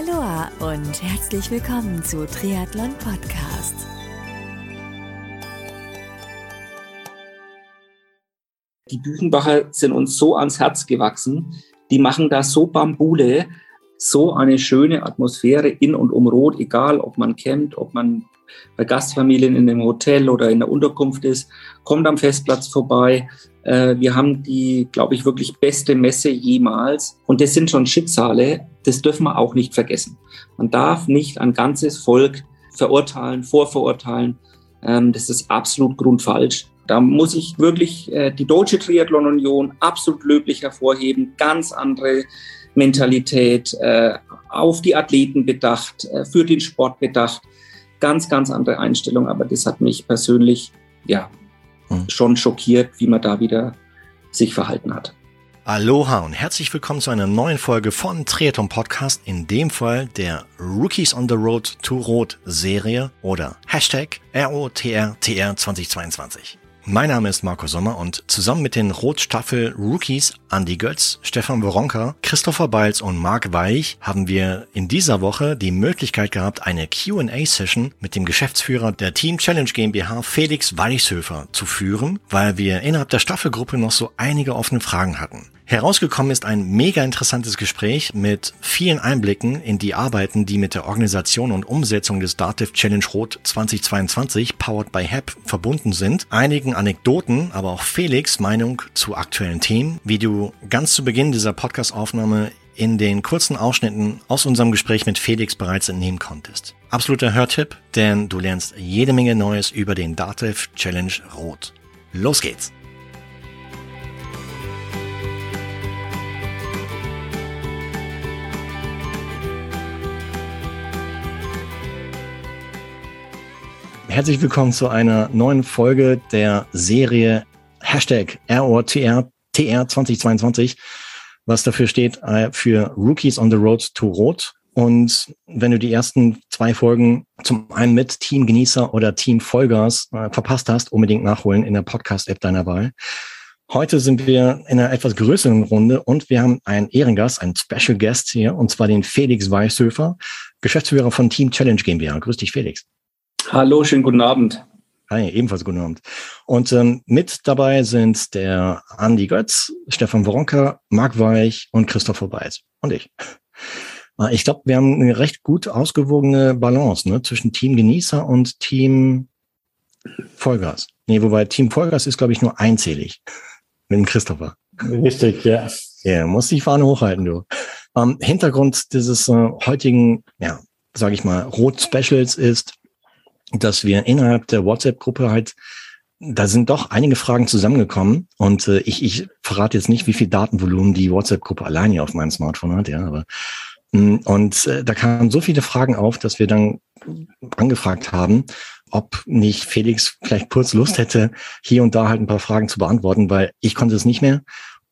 Aloha und herzlich willkommen zu Triathlon Podcast. Die Büchenbacher sind uns so ans Herz gewachsen. Die machen da so Bambule, so eine schöne Atmosphäre in und um Rot, egal ob man campt, ob man bei Gastfamilien in einem Hotel oder in der Unterkunft ist, kommt am Festplatz vorbei. Äh, wir haben die, glaube ich, wirklich beste Messe jemals. Und das sind schon Schicksale, das dürfen wir auch nicht vergessen. Man darf nicht ein ganzes Volk verurteilen, vorverurteilen. Ähm, das ist absolut grundfalsch. Da muss ich wirklich äh, die Deutsche Triathlon Union absolut löblich hervorheben. Ganz andere Mentalität, äh, auf die Athleten bedacht, für den Sport bedacht ganz, ganz andere Einstellung. Aber das hat mich persönlich ja hm. schon schockiert, wie man da wieder sich verhalten hat. Aloha und herzlich willkommen zu einer neuen Folge von Triathlon Podcast, in dem Fall der Rookies on the Road to Rot Serie oder Hashtag ROTRTR 2022. Mein Name ist Marco Sommer und zusammen mit den Rotstaffel Rookies Andy Götz, Stefan Woronka, Christopher Beils und Marc Weich haben wir in dieser Woche die Möglichkeit gehabt, eine Q&A-Session mit dem Geschäftsführer der Team Challenge GmbH Felix Weichshöfer zu führen, weil wir innerhalb der Staffelgruppe noch so einige offene Fragen hatten. Herausgekommen ist ein mega interessantes Gespräch mit vielen Einblicken in die Arbeiten, die mit der Organisation und Umsetzung des Dativ Challenge Rot 2022 powered by HAP verbunden sind, einigen Anekdoten, aber auch Felix Meinung zu aktuellen Themen, wie du ganz zu Beginn dieser Podcast-Aufnahme in den kurzen Ausschnitten aus unserem Gespräch mit Felix bereits entnehmen konntest. Absoluter Hörtipp, denn du lernst jede Menge Neues über den Dativ Challenge Rot. Los geht's! Herzlich willkommen zu einer neuen Folge der Serie Hashtag ROTR TR 2022, was dafür steht äh, für Rookies on the Road to Rot. Und wenn du die ersten zwei Folgen zum einen mit Team Genießer oder Team Vollgas äh, verpasst hast, unbedingt nachholen in der Podcast-App deiner Wahl. Heute sind wir in einer etwas größeren Runde und wir haben einen Ehrengast, einen Special Guest hier, und zwar den Felix Weißhöfer, Geschäftsführer von Team Challenge GmbH. Grüß dich, Felix. Hallo, schönen guten Abend. Hi, ebenfalls guten Abend. Und ähm, mit dabei sind der Andi Götz, Stefan Woronka, Marc Weich und Christopher Beitz und ich. Äh, ich glaube, wir haben eine recht gut ausgewogene Balance ne, zwischen Team Genießer und Team Vollgas. Nee, wobei Team Vollgas ist, glaube ich, nur einzählig mit dem Christopher. Richtig, ja. Ja, muss die Fahne hochhalten, du. Ähm, Hintergrund dieses äh, heutigen, ja, sage ich mal, Rot-Specials ist, dass wir innerhalb der WhatsApp-Gruppe halt, da sind doch einige Fragen zusammengekommen und äh, ich, ich verrate jetzt nicht, wie viel Datenvolumen die WhatsApp-Gruppe allein hier auf meinem Smartphone hat, ja, aber mm, und äh, da kamen so viele Fragen auf, dass wir dann angefragt haben, ob nicht Felix vielleicht kurz Lust hätte, hier und da halt ein paar Fragen zu beantworten, weil ich konnte es nicht mehr.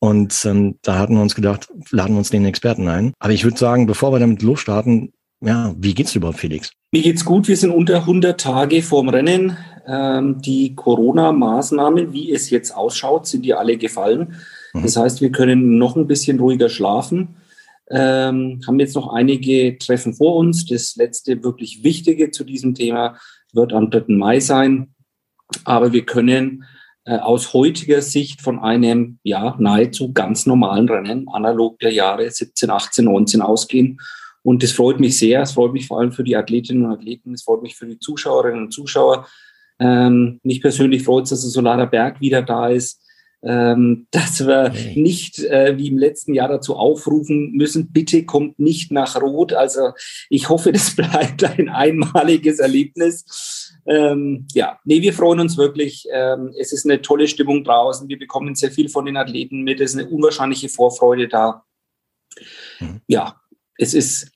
Und ähm, da hatten wir uns gedacht, laden wir uns den Experten ein. Aber ich würde sagen, bevor wir damit losstarten, ja, wie geht's dir überhaupt, Felix? Mir geht's gut. Wir sind unter 100 Tage vorm Rennen. Ähm, die Corona-Maßnahmen, wie es jetzt ausschaut, sind dir alle gefallen. Mhm. Das heißt, wir können noch ein bisschen ruhiger schlafen. Ähm, haben jetzt noch einige Treffen vor uns. Das letzte wirklich Wichtige zu diesem Thema wird am 3. Mai sein. Aber wir können äh, aus heutiger Sicht von einem ja nahezu ganz normalen Rennen analog der Jahre 17, 18, 19 ausgehen und das freut mich sehr. Es freut mich vor allem für die Athletinnen und Athleten. Es freut mich für die Zuschauerinnen und Zuschauer. Ähm, mich persönlich freut es, dass der Solarer Berg wieder da ist. Ähm, dass wir okay. nicht äh, wie im letzten Jahr dazu aufrufen müssen, bitte kommt nicht nach Rot. Also ich hoffe, das bleibt ein einmaliges Erlebnis. Ähm, ja, nee, wir freuen uns wirklich. Ähm, es ist eine tolle Stimmung draußen. Wir bekommen sehr viel von den Athleten mit. Es ist eine unwahrscheinliche Vorfreude da. Mhm. Ja, es ist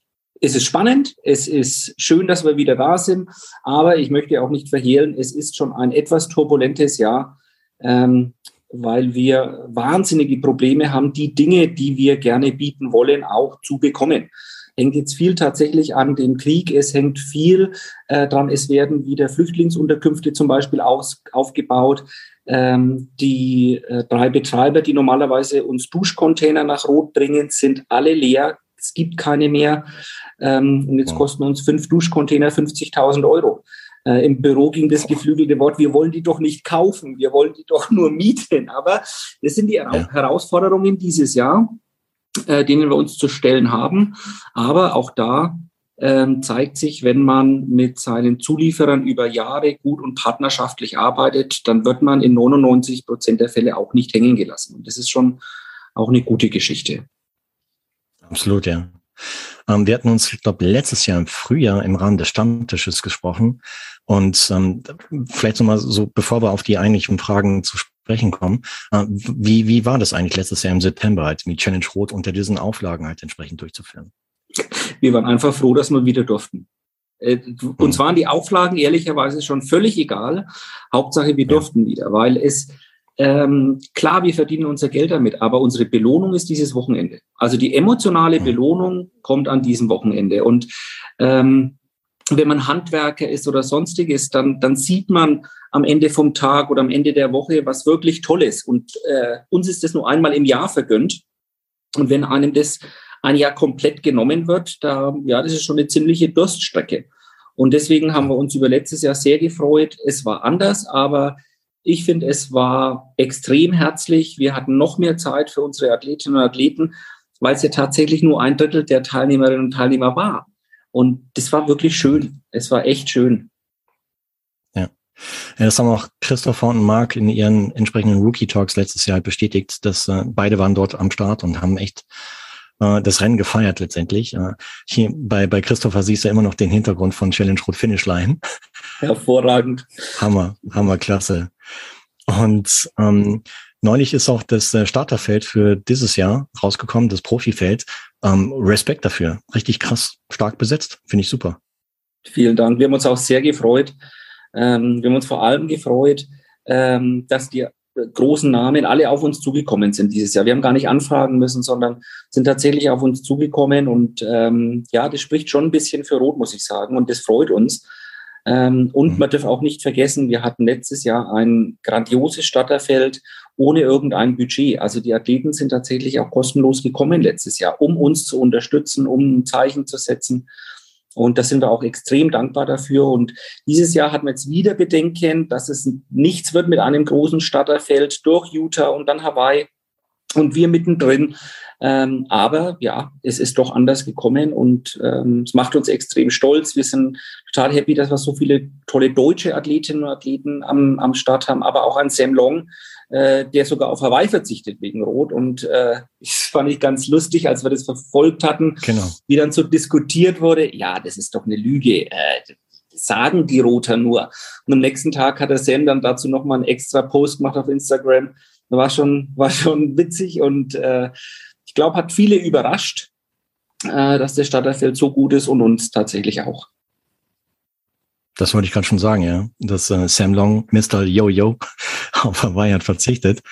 es ist spannend, es ist schön, dass wir wieder da sind, aber ich möchte auch nicht verhehlen, es ist schon ein etwas turbulentes Jahr, ähm, weil wir wahnsinnige Probleme haben, die Dinge, die wir gerne bieten wollen, auch zu bekommen. Hängt jetzt viel tatsächlich an dem Krieg, es hängt viel äh, dran, es werden wieder Flüchtlingsunterkünfte zum Beispiel aus, aufgebaut. Ähm, die äh, drei Betreiber, die normalerweise uns Duschcontainer nach Rot bringen, sind alle leer es gibt keine mehr. Ähm, und jetzt kosten uns fünf Duschcontainer 50.000 Euro. Äh, Im Büro ging das geflügelte Wort, wir wollen die doch nicht kaufen, wir wollen die doch nur mieten. Aber das sind die ja. Herausforderungen dieses Jahr, äh, denen wir uns zu stellen haben. Aber auch da ähm, zeigt sich, wenn man mit seinen Zulieferern über Jahre gut und partnerschaftlich arbeitet, dann wird man in 99 Prozent der Fälle auch nicht hängen gelassen. Und das ist schon auch eine gute Geschichte. Absolut, ja. Ähm, wir hatten uns, ich glaube, letztes Jahr im Frühjahr im Rahmen des Stammtisches gesprochen. Und ähm, vielleicht nochmal so, bevor wir auf die eigentlichen Fragen zu sprechen kommen, äh, wie, wie war das eigentlich letztes Jahr im September, halt, die Challenge Rot unter diesen Auflagen halt entsprechend durchzuführen? Wir waren einfach froh, dass wir wieder durften. Äh, uns hm. waren die Auflagen ehrlicherweise schon völlig egal. Hauptsache, wir durften wieder, weil es ähm, klar, wir verdienen unser Geld damit, aber unsere Belohnung ist dieses Wochenende. Also die emotionale hm. Belohnung kommt an diesem Wochenende. Und ähm, wenn man Handwerker ist oder sonstiges, dann, dann sieht man am Ende vom Tag oder am Ende der Woche was wirklich Tolles. Und äh, uns ist das nur einmal im Jahr vergönnt. Und wenn einem das ein Jahr komplett genommen wird, da, ja, das ist schon eine ziemliche Durststrecke. Und deswegen haben wir uns über letztes Jahr sehr gefreut. Es war anders, aber ich finde, es war extrem herzlich. Wir hatten noch mehr Zeit für unsere Athletinnen und Athleten, weil es ja tatsächlich nur ein Drittel der Teilnehmerinnen und Teilnehmer war. Und das war wirklich schön. Es war echt schön. Ja. das haben auch Christopher und Mark in ihren entsprechenden Rookie Talks letztes Jahr bestätigt, dass äh, beide waren dort am Start und haben echt äh, das Rennen gefeiert letztendlich. Äh, hier bei, bei Christopher siehst du immer noch den Hintergrund von Challenge Road Finish Line. Hervorragend. Hammer, hammer, klasse. Und ähm, neulich ist auch das äh, Starterfeld für dieses Jahr rausgekommen, das Profifeld. Ähm, Respekt dafür. Richtig krass, stark besetzt. Finde ich super. Vielen Dank. Wir haben uns auch sehr gefreut. Ähm, wir haben uns vor allem gefreut, ähm, dass die großen Namen alle auf uns zugekommen sind dieses Jahr. Wir haben gar nicht anfragen müssen, sondern sind tatsächlich auf uns zugekommen. Und ähm, ja, das spricht schon ein bisschen für Rot, muss ich sagen. Und das freut uns. Ähm, und mhm. man darf auch nicht vergessen, wir hatten letztes Jahr ein grandioses Starterfeld ohne irgendein Budget. Also die Athleten sind tatsächlich auch kostenlos gekommen letztes Jahr, um uns zu unterstützen, um ein Zeichen zu setzen. Und da sind wir auch extrem dankbar dafür. Und dieses Jahr hat man jetzt wieder Bedenken, dass es nichts wird mit einem großen Starterfeld durch Utah und dann Hawaii und wir mittendrin. Ähm, aber ja, es ist doch anders gekommen und ähm, es macht uns extrem stolz. Wir sind total happy, dass wir so viele tolle deutsche Athletinnen und Athleten am, am Start haben, aber auch an Sam Long, äh, der sogar auf Hawaii verzichtet wegen Rot. Und äh, ich fand ich ganz lustig, als wir das verfolgt hatten, genau. wie dann so diskutiert wurde, ja, das ist doch eine Lüge. Äh, sagen die Roter nur. Und am nächsten Tag hat der Sam dann dazu nochmal einen extra Post gemacht auf Instagram. Das war schon, war schon witzig und äh, ich glaube, hat viele überrascht, äh, dass der Starterfeld so gut ist und uns tatsächlich auch. Das wollte ich gerade schon sagen, ja. Dass äh, Sam Long, Mr. Yo-Yo, auf Hawaii hat verzichtet,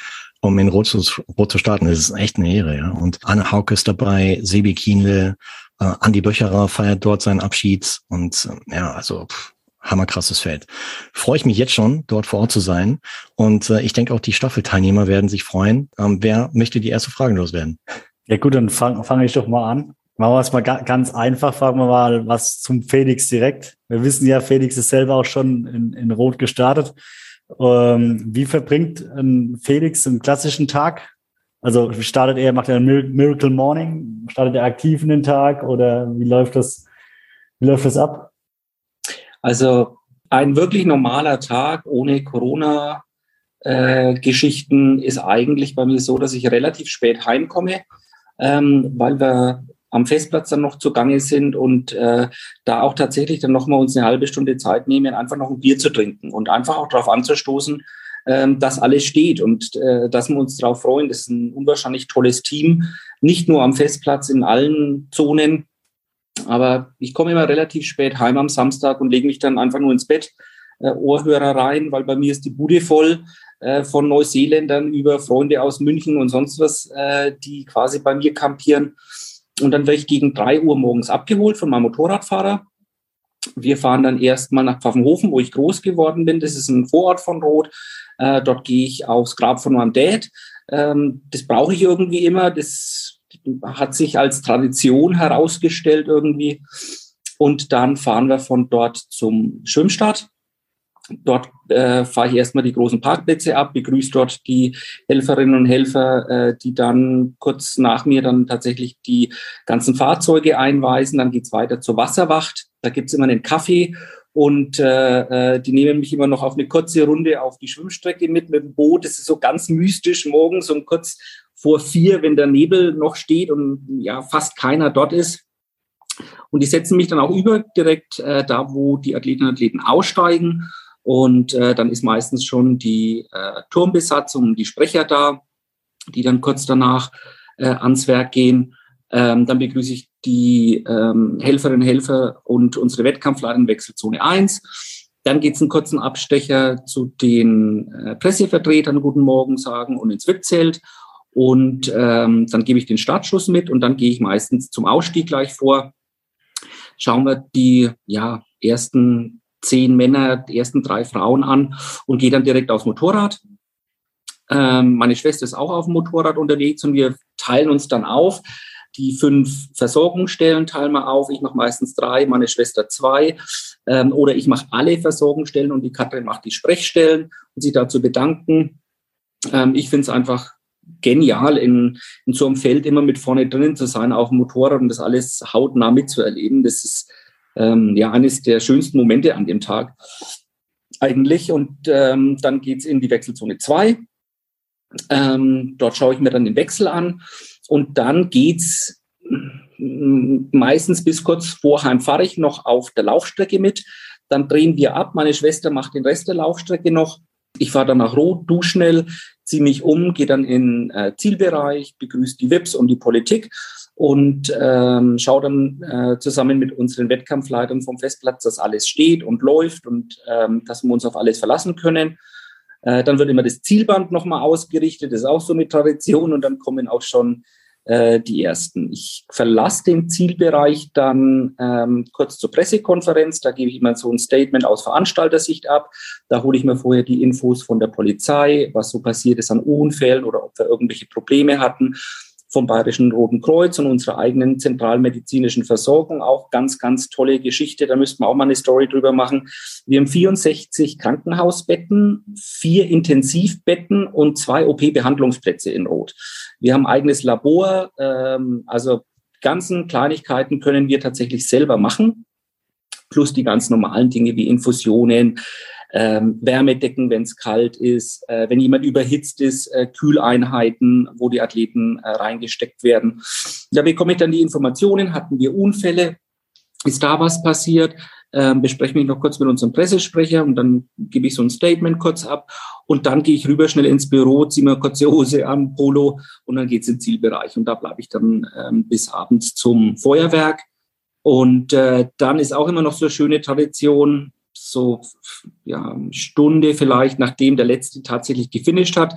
um in Rot zu, Rot zu starten. Das ist echt eine Ehre, ja. Und Anne Hauke ist dabei, Sebi Kienle, äh, Andi Böcherer feiert dort seinen Abschied und äh, ja, also pff, hammerkrasses Feld. Freue ich mich jetzt schon, dort vor Ort zu sein. Und äh, ich denke auch, die Staffelteilnehmer werden sich freuen. Ähm, wer möchte die erste Frage loswerden? Ja gut, dann fange fang ich doch mal an. Machen wir es mal ganz einfach, fragen wir mal was zum Felix direkt. Wir wissen ja, Felix ist selber auch schon in, in Rot gestartet. Ähm, wie verbringt ein Felix einen klassischen Tag? Also startet er, macht er ein Miracle Morning? Startet er aktiv in den Tag oder wie läuft das, wie läuft das ab? Also ein wirklich normaler Tag ohne Corona-Geschichten äh, ist eigentlich bei mir so, dass ich relativ spät heimkomme, ähm, weil wir am Festplatz dann noch zugange sind und äh, da auch tatsächlich dann nochmal uns eine halbe Stunde Zeit nehmen, einfach noch ein Bier zu trinken und einfach auch darauf anzustoßen, ähm, dass alles steht und äh, dass wir uns darauf freuen. Das ist ein unwahrscheinlich tolles Team, nicht nur am Festplatz, in allen Zonen. Aber ich komme immer relativ spät heim am Samstag und lege mich dann einfach nur ins Bett, äh, Ohrhörer rein, weil bei mir ist die Bude voll äh, von Neuseeländern über Freunde aus München und sonst was, äh, die quasi bei mir kampieren. Und dann werde ich gegen drei Uhr morgens abgeholt von meinem Motorradfahrer. Wir fahren dann erstmal nach Pfaffenhofen, wo ich groß geworden bin. Das ist ein Vorort von Rot. Äh, dort gehe ich aufs Grab von meinem Dad. Ähm, das brauche ich irgendwie immer. Das hat sich als Tradition herausgestellt irgendwie. Und dann fahren wir von dort zum Schwimmstart. Dort äh, fahre ich erstmal die großen Parkplätze ab, begrüße dort die Helferinnen und Helfer, äh, die dann kurz nach mir dann tatsächlich die ganzen Fahrzeuge einweisen. Dann geht's weiter zur Wasserwacht. Da gibt's immer einen Kaffee und äh, äh, die nehmen mich immer noch auf eine kurze Runde auf die Schwimmstrecke mit mit dem Boot. Das ist so ganz mystisch morgens um kurz vor vier, wenn der Nebel noch steht und ja fast keiner dort ist. Und die setzen mich dann auch über direkt äh, da, wo die Athletinnen und Athleten aussteigen. Und äh, dann ist meistens schon die äh, Turmbesatzung, die Sprecher da, die dann kurz danach äh, ans Werk gehen. Ähm, dann begrüße ich die ähm, Helferinnen Helfer und unsere Wettkampfleiter in Wechselzone 1. Dann geht es einen kurzen Abstecher zu den äh, Pressevertretern Guten Morgen sagen und ins VIP-Zelt. Und ähm, dann gebe ich den Startschuss mit und dann gehe ich meistens zum Ausstieg gleich vor. Schauen wir die ja, ersten zehn Männer, die ersten drei Frauen an und gehe dann direkt aufs Motorrad. Ähm, meine Schwester ist auch auf dem Motorrad unterwegs und wir teilen uns dann auf. Die fünf Versorgungsstellen teilen wir auf. Ich mache meistens drei, meine Schwester zwei. Ähm, oder ich mache alle Versorgungsstellen und die Katrin macht die Sprechstellen und sie dazu bedanken. Ähm, ich finde es einfach genial, in, in so einem Feld immer mit vorne drinnen zu sein, auf dem Motorrad und das alles hautnah mitzuerleben. Das ist ähm, ja eines der schönsten Momente an dem Tag eigentlich. Und ähm, dann geht's in die Wechselzone 2. Ähm, dort schaue ich mir dann den Wechsel an und dann geht's meistens bis kurz vor fahre ich noch auf der Laufstrecke mit. Dann drehen wir ab. Meine Schwester macht den Rest der Laufstrecke noch. Ich fahre dann nach Rot, du schnell, ziehe mich um, gehe dann in äh, Zielbereich, begrüße die WIPs und die Politik und ähm, schaue dann äh, zusammen mit unseren Wettkampfleitern vom Festplatz, dass alles steht und läuft und ähm, dass wir uns auf alles verlassen können. Äh, dann wird immer das Zielband nochmal ausgerichtet, das ist auch so eine Tradition und dann kommen auch schon äh, die ersten. Ich verlasse den Zielbereich dann ähm, kurz zur Pressekonferenz. Da gebe ich immer so ein Statement aus Veranstaltersicht ab. Da hole ich mir vorher die Infos von der Polizei, was so passiert ist an Unfällen oder ob wir irgendwelche Probleme hatten vom Bayerischen Roten Kreuz und unserer eigenen zentralmedizinischen Versorgung. Auch ganz, ganz tolle Geschichte. Da müssten wir auch mal eine Story drüber machen. Wir haben 64 Krankenhausbetten, vier Intensivbetten und zwei OP-Behandlungsplätze in Rot. Wir haben eigenes Labor. Ähm, also ganzen Kleinigkeiten können wir tatsächlich selber machen. Plus die ganz normalen Dinge wie Infusionen, ähm, Wärmedecken, wenn es kalt ist, äh, wenn jemand überhitzt ist, äh, Kühleinheiten, wo die Athleten äh, reingesteckt werden. Da bekomme ich dann die Informationen, hatten wir Unfälle, ist da was passiert, ähm, bespreche mich noch kurz mit unserem Pressesprecher und dann gebe ich so ein Statement kurz ab. Und dann gehe ich rüber schnell ins Büro, ziehe mir kurze Hose an, Polo und dann geht's im Zielbereich. Und da bleibe ich dann ähm, bis abends zum Feuerwerk. Und äh, dann ist auch immer noch so eine schöne Tradition, so ja, Stunde vielleicht, nachdem der letzte tatsächlich gefinisht hat,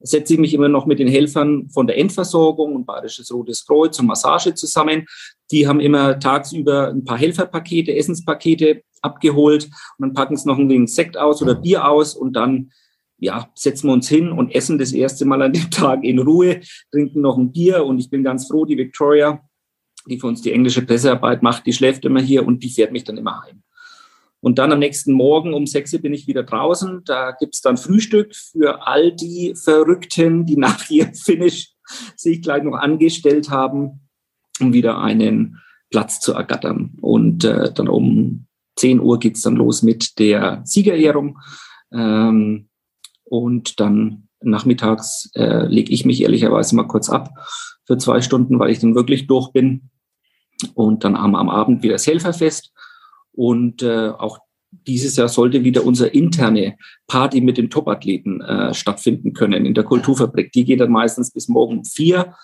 setze ich mich immer noch mit den Helfern von der Endversorgung und Bayerisches Rotes Kreuz und Massage zusammen. Die haben immer tagsüber ein paar Helferpakete, Essenspakete abgeholt und dann packen sie noch ein wenig Sekt aus oder Bier aus und dann ja, setzen wir uns hin und essen das erste Mal an dem Tag in Ruhe, trinken noch ein Bier und ich bin ganz froh, die Victoria, die für uns die englische Pressearbeit macht, die schläft immer hier und die fährt mich dann immer heim. Und dann am nächsten Morgen um sechs bin ich wieder draußen. Da gibt's dann Frühstück für all die Verrückten, die nach ihrem Finish sich gleich noch angestellt haben, um wieder einen Platz zu ergattern. Und äh, dann um 10 Uhr geht's dann los mit der Siegerehrung. Ähm, und dann nachmittags äh, lege ich mich ehrlicherweise mal kurz ab für zwei Stunden, weil ich dann wirklich durch bin. Und dann am, am Abend wieder das Helferfest. Und äh, auch dieses Jahr sollte wieder unsere interne Party mit den Topathleten äh, stattfinden können in der Kulturfabrik. Die geht dann meistens bis morgen um vier.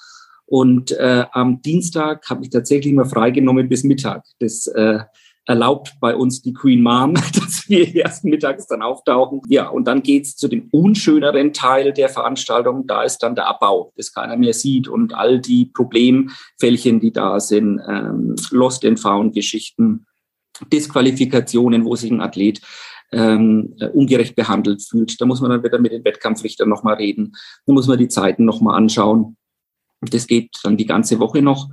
Und äh, am Dienstag habe ich tatsächlich mal freigenommen bis Mittag. Das äh, erlaubt bei uns die Queen Mom, dass wir erst mittags dann auftauchen. Ja, und dann geht's zu dem unschöneren Teil der Veranstaltung. Da ist dann der Abbau, das keiner mehr sieht und all die Problemfällchen, die da sind, ähm, Lost and Found Geschichten, Disqualifikationen, wo sich ein Athlet ähm, äh, ungerecht behandelt fühlt. Da muss man dann wieder mit den Wettkampfrichtern nochmal reden. Da muss man die Zeiten nochmal anschauen. Das geht dann die ganze Woche noch.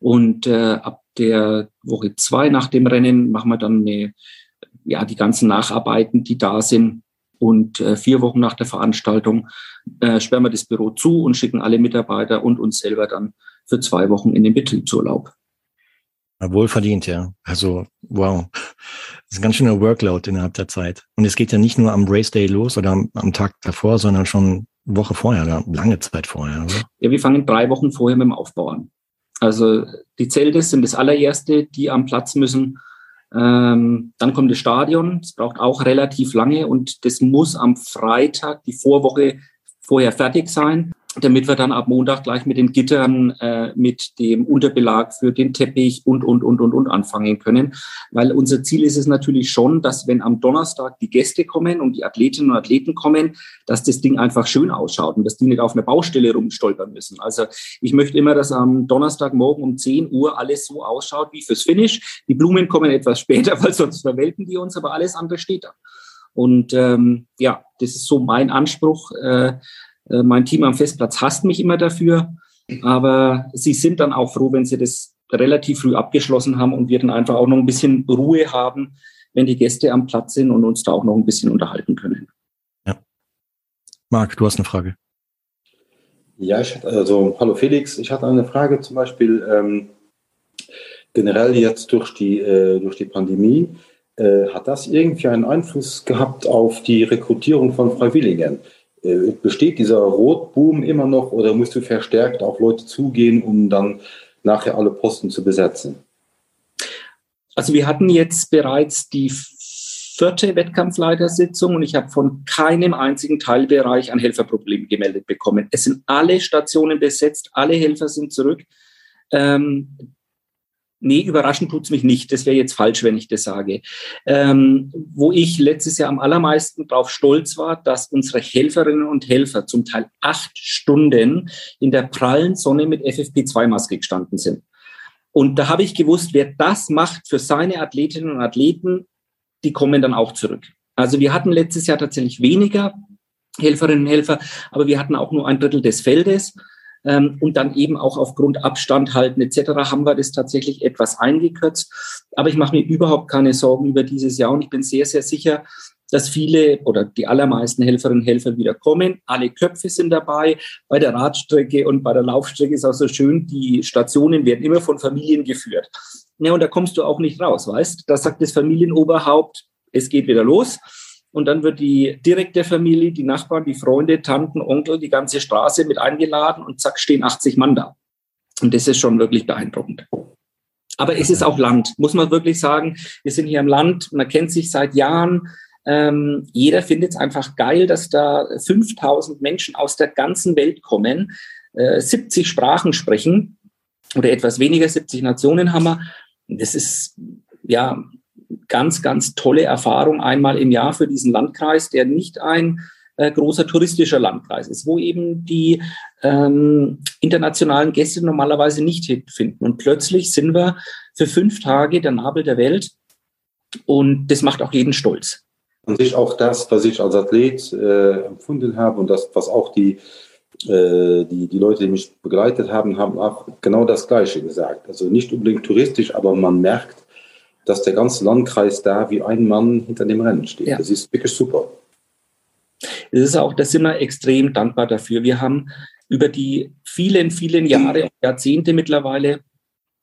Und äh, ab der Woche zwei nach dem Rennen machen wir dann eine, ja, die ganzen Nacharbeiten, die da sind. Und äh, vier Wochen nach der Veranstaltung äh, sperren wir das Büro zu und schicken alle Mitarbeiter und uns selber dann für zwei Wochen in den Betriebsurlaub. Wohlverdient, ja. Also, wow. Das ist ein ganz schöner Workload innerhalb der Zeit. Und es geht ja nicht nur am Race Day los oder am, am Tag davor, sondern schon Woche vorher oder lange Zeit vorher, oder? Ja, wir fangen drei Wochen vorher mit dem Aufbau an. Also die Zelte sind das allererste, die am Platz müssen. Ähm, dann kommt das Stadion. Das braucht auch relativ lange und das muss am Freitag, die Vorwoche, vorher fertig sein damit wir dann ab Montag gleich mit den Gittern, äh, mit dem Unterbelag für den Teppich und, und, und, und, und anfangen können. Weil unser Ziel ist es natürlich schon, dass wenn am Donnerstag die Gäste kommen und die Athletinnen und Athleten kommen, dass das Ding einfach schön ausschaut und dass die nicht auf einer Baustelle rumstolpern müssen. Also ich möchte immer, dass am Donnerstagmorgen um 10 Uhr alles so ausschaut wie fürs Finish. Die Blumen kommen etwas später, weil sonst verwelken die uns, aber alles andere steht da. Und ähm, ja, das ist so mein Anspruch, äh, äh, mein Team am Festplatz hasst mich immer dafür, aber sie sind dann auch froh, wenn sie das relativ früh abgeschlossen haben und wir dann einfach auch noch ein bisschen Ruhe haben, wenn die Gäste am Platz sind und uns da auch noch ein bisschen unterhalten können. Ja. Marc, du hast eine Frage. Ja, ich hatte, also hallo Felix, ich hatte eine Frage zum Beispiel ähm, generell jetzt durch die, äh, durch die Pandemie. Äh, hat das irgendwie einen Einfluss gehabt auf die Rekrutierung von Freiwilligen? Äh, besteht dieser Rotboom immer noch oder musst du verstärkt auf Leute zugehen, um dann nachher alle Posten zu besetzen? Also wir hatten jetzt bereits die vierte Wettkampfleitersitzung und ich habe von keinem einzigen Teilbereich ein Helferproblem gemeldet bekommen. Es sind alle Stationen besetzt, alle Helfer sind zurück. Ähm, Nee, überraschend tut's mich nicht. Das wäre jetzt falsch, wenn ich das sage. Ähm, wo ich letztes Jahr am allermeisten drauf stolz war, dass unsere Helferinnen und Helfer zum Teil acht Stunden in der prallen Sonne mit FFP2-Maske gestanden sind. Und da habe ich gewusst, wer das macht für seine Athletinnen und Athleten, die kommen dann auch zurück. Also wir hatten letztes Jahr tatsächlich weniger Helferinnen und Helfer, aber wir hatten auch nur ein Drittel des Feldes. Ähm, und dann eben auch aufgrund Abstand halten etc. haben wir das tatsächlich etwas eingekürzt. Aber ich mache mir überhaupt keine Sorgen über dieses Jahr und ich bin sehr, sehr sicher, dass viele oder die allermeisten Helferinnen und Helfer wieder kommen. Alle Köpfe sind dabei. Bei der Radstrecke und bei der Laufstrecke ist auch so schön, die Stationen werden immer von Familien geführt. Ja, und da kommst du auch nicht raus, weißt? Da sagt das Familienoberhaupt, es geht wieder los. Und dann wird die direkte Familie, die Nachbarn, die Freunde, Tanten, Onkel, die ganze Straße mit eingeladen und zack, stehen 80 Mann da. Und das ist schon wirklich beeindruckend. Aber es ist auch Land, muss man wirklich sagen. Wir sind hier im Land, man kennt sich seit Jahren. Ähm, jeder findet es einfach geil, dass da 5000 Menschen aus der ganzen Welt kommen, äh, 70 Sprachen sprechen oder etwas weniger, 70 Nationen haben wir. Das ist, ja, ganz, ganz tolle Erfahrung einmal im Jahr für diesen Landkreis, der nicht ein äh, großer touristischer Landkreis ist, wo eben die ähm, internationalen Gäste normalerweise nicht finden. Und plötzlich sind wir für fünf Tage der Nabel der Welt und das macht auch jeden stolz. Und sich auch das, was ich als Athlet äh, empfunden habe und das, was auch die, äh, die, die Leute, die mich begleitet haben, haben auch genau das Gleiche gesagt. Also nicht unbedingt touristisch, aber man merkt, dass der ganze Landkreis da wie ein Mann hinter dem Rennen steht. Ja. Das ist wirklich super. Es ist auch, da sind wir extrem dankbar dafür. Wir haben über die vielen, vielen Jahre und Jahrzehnte mittlerweile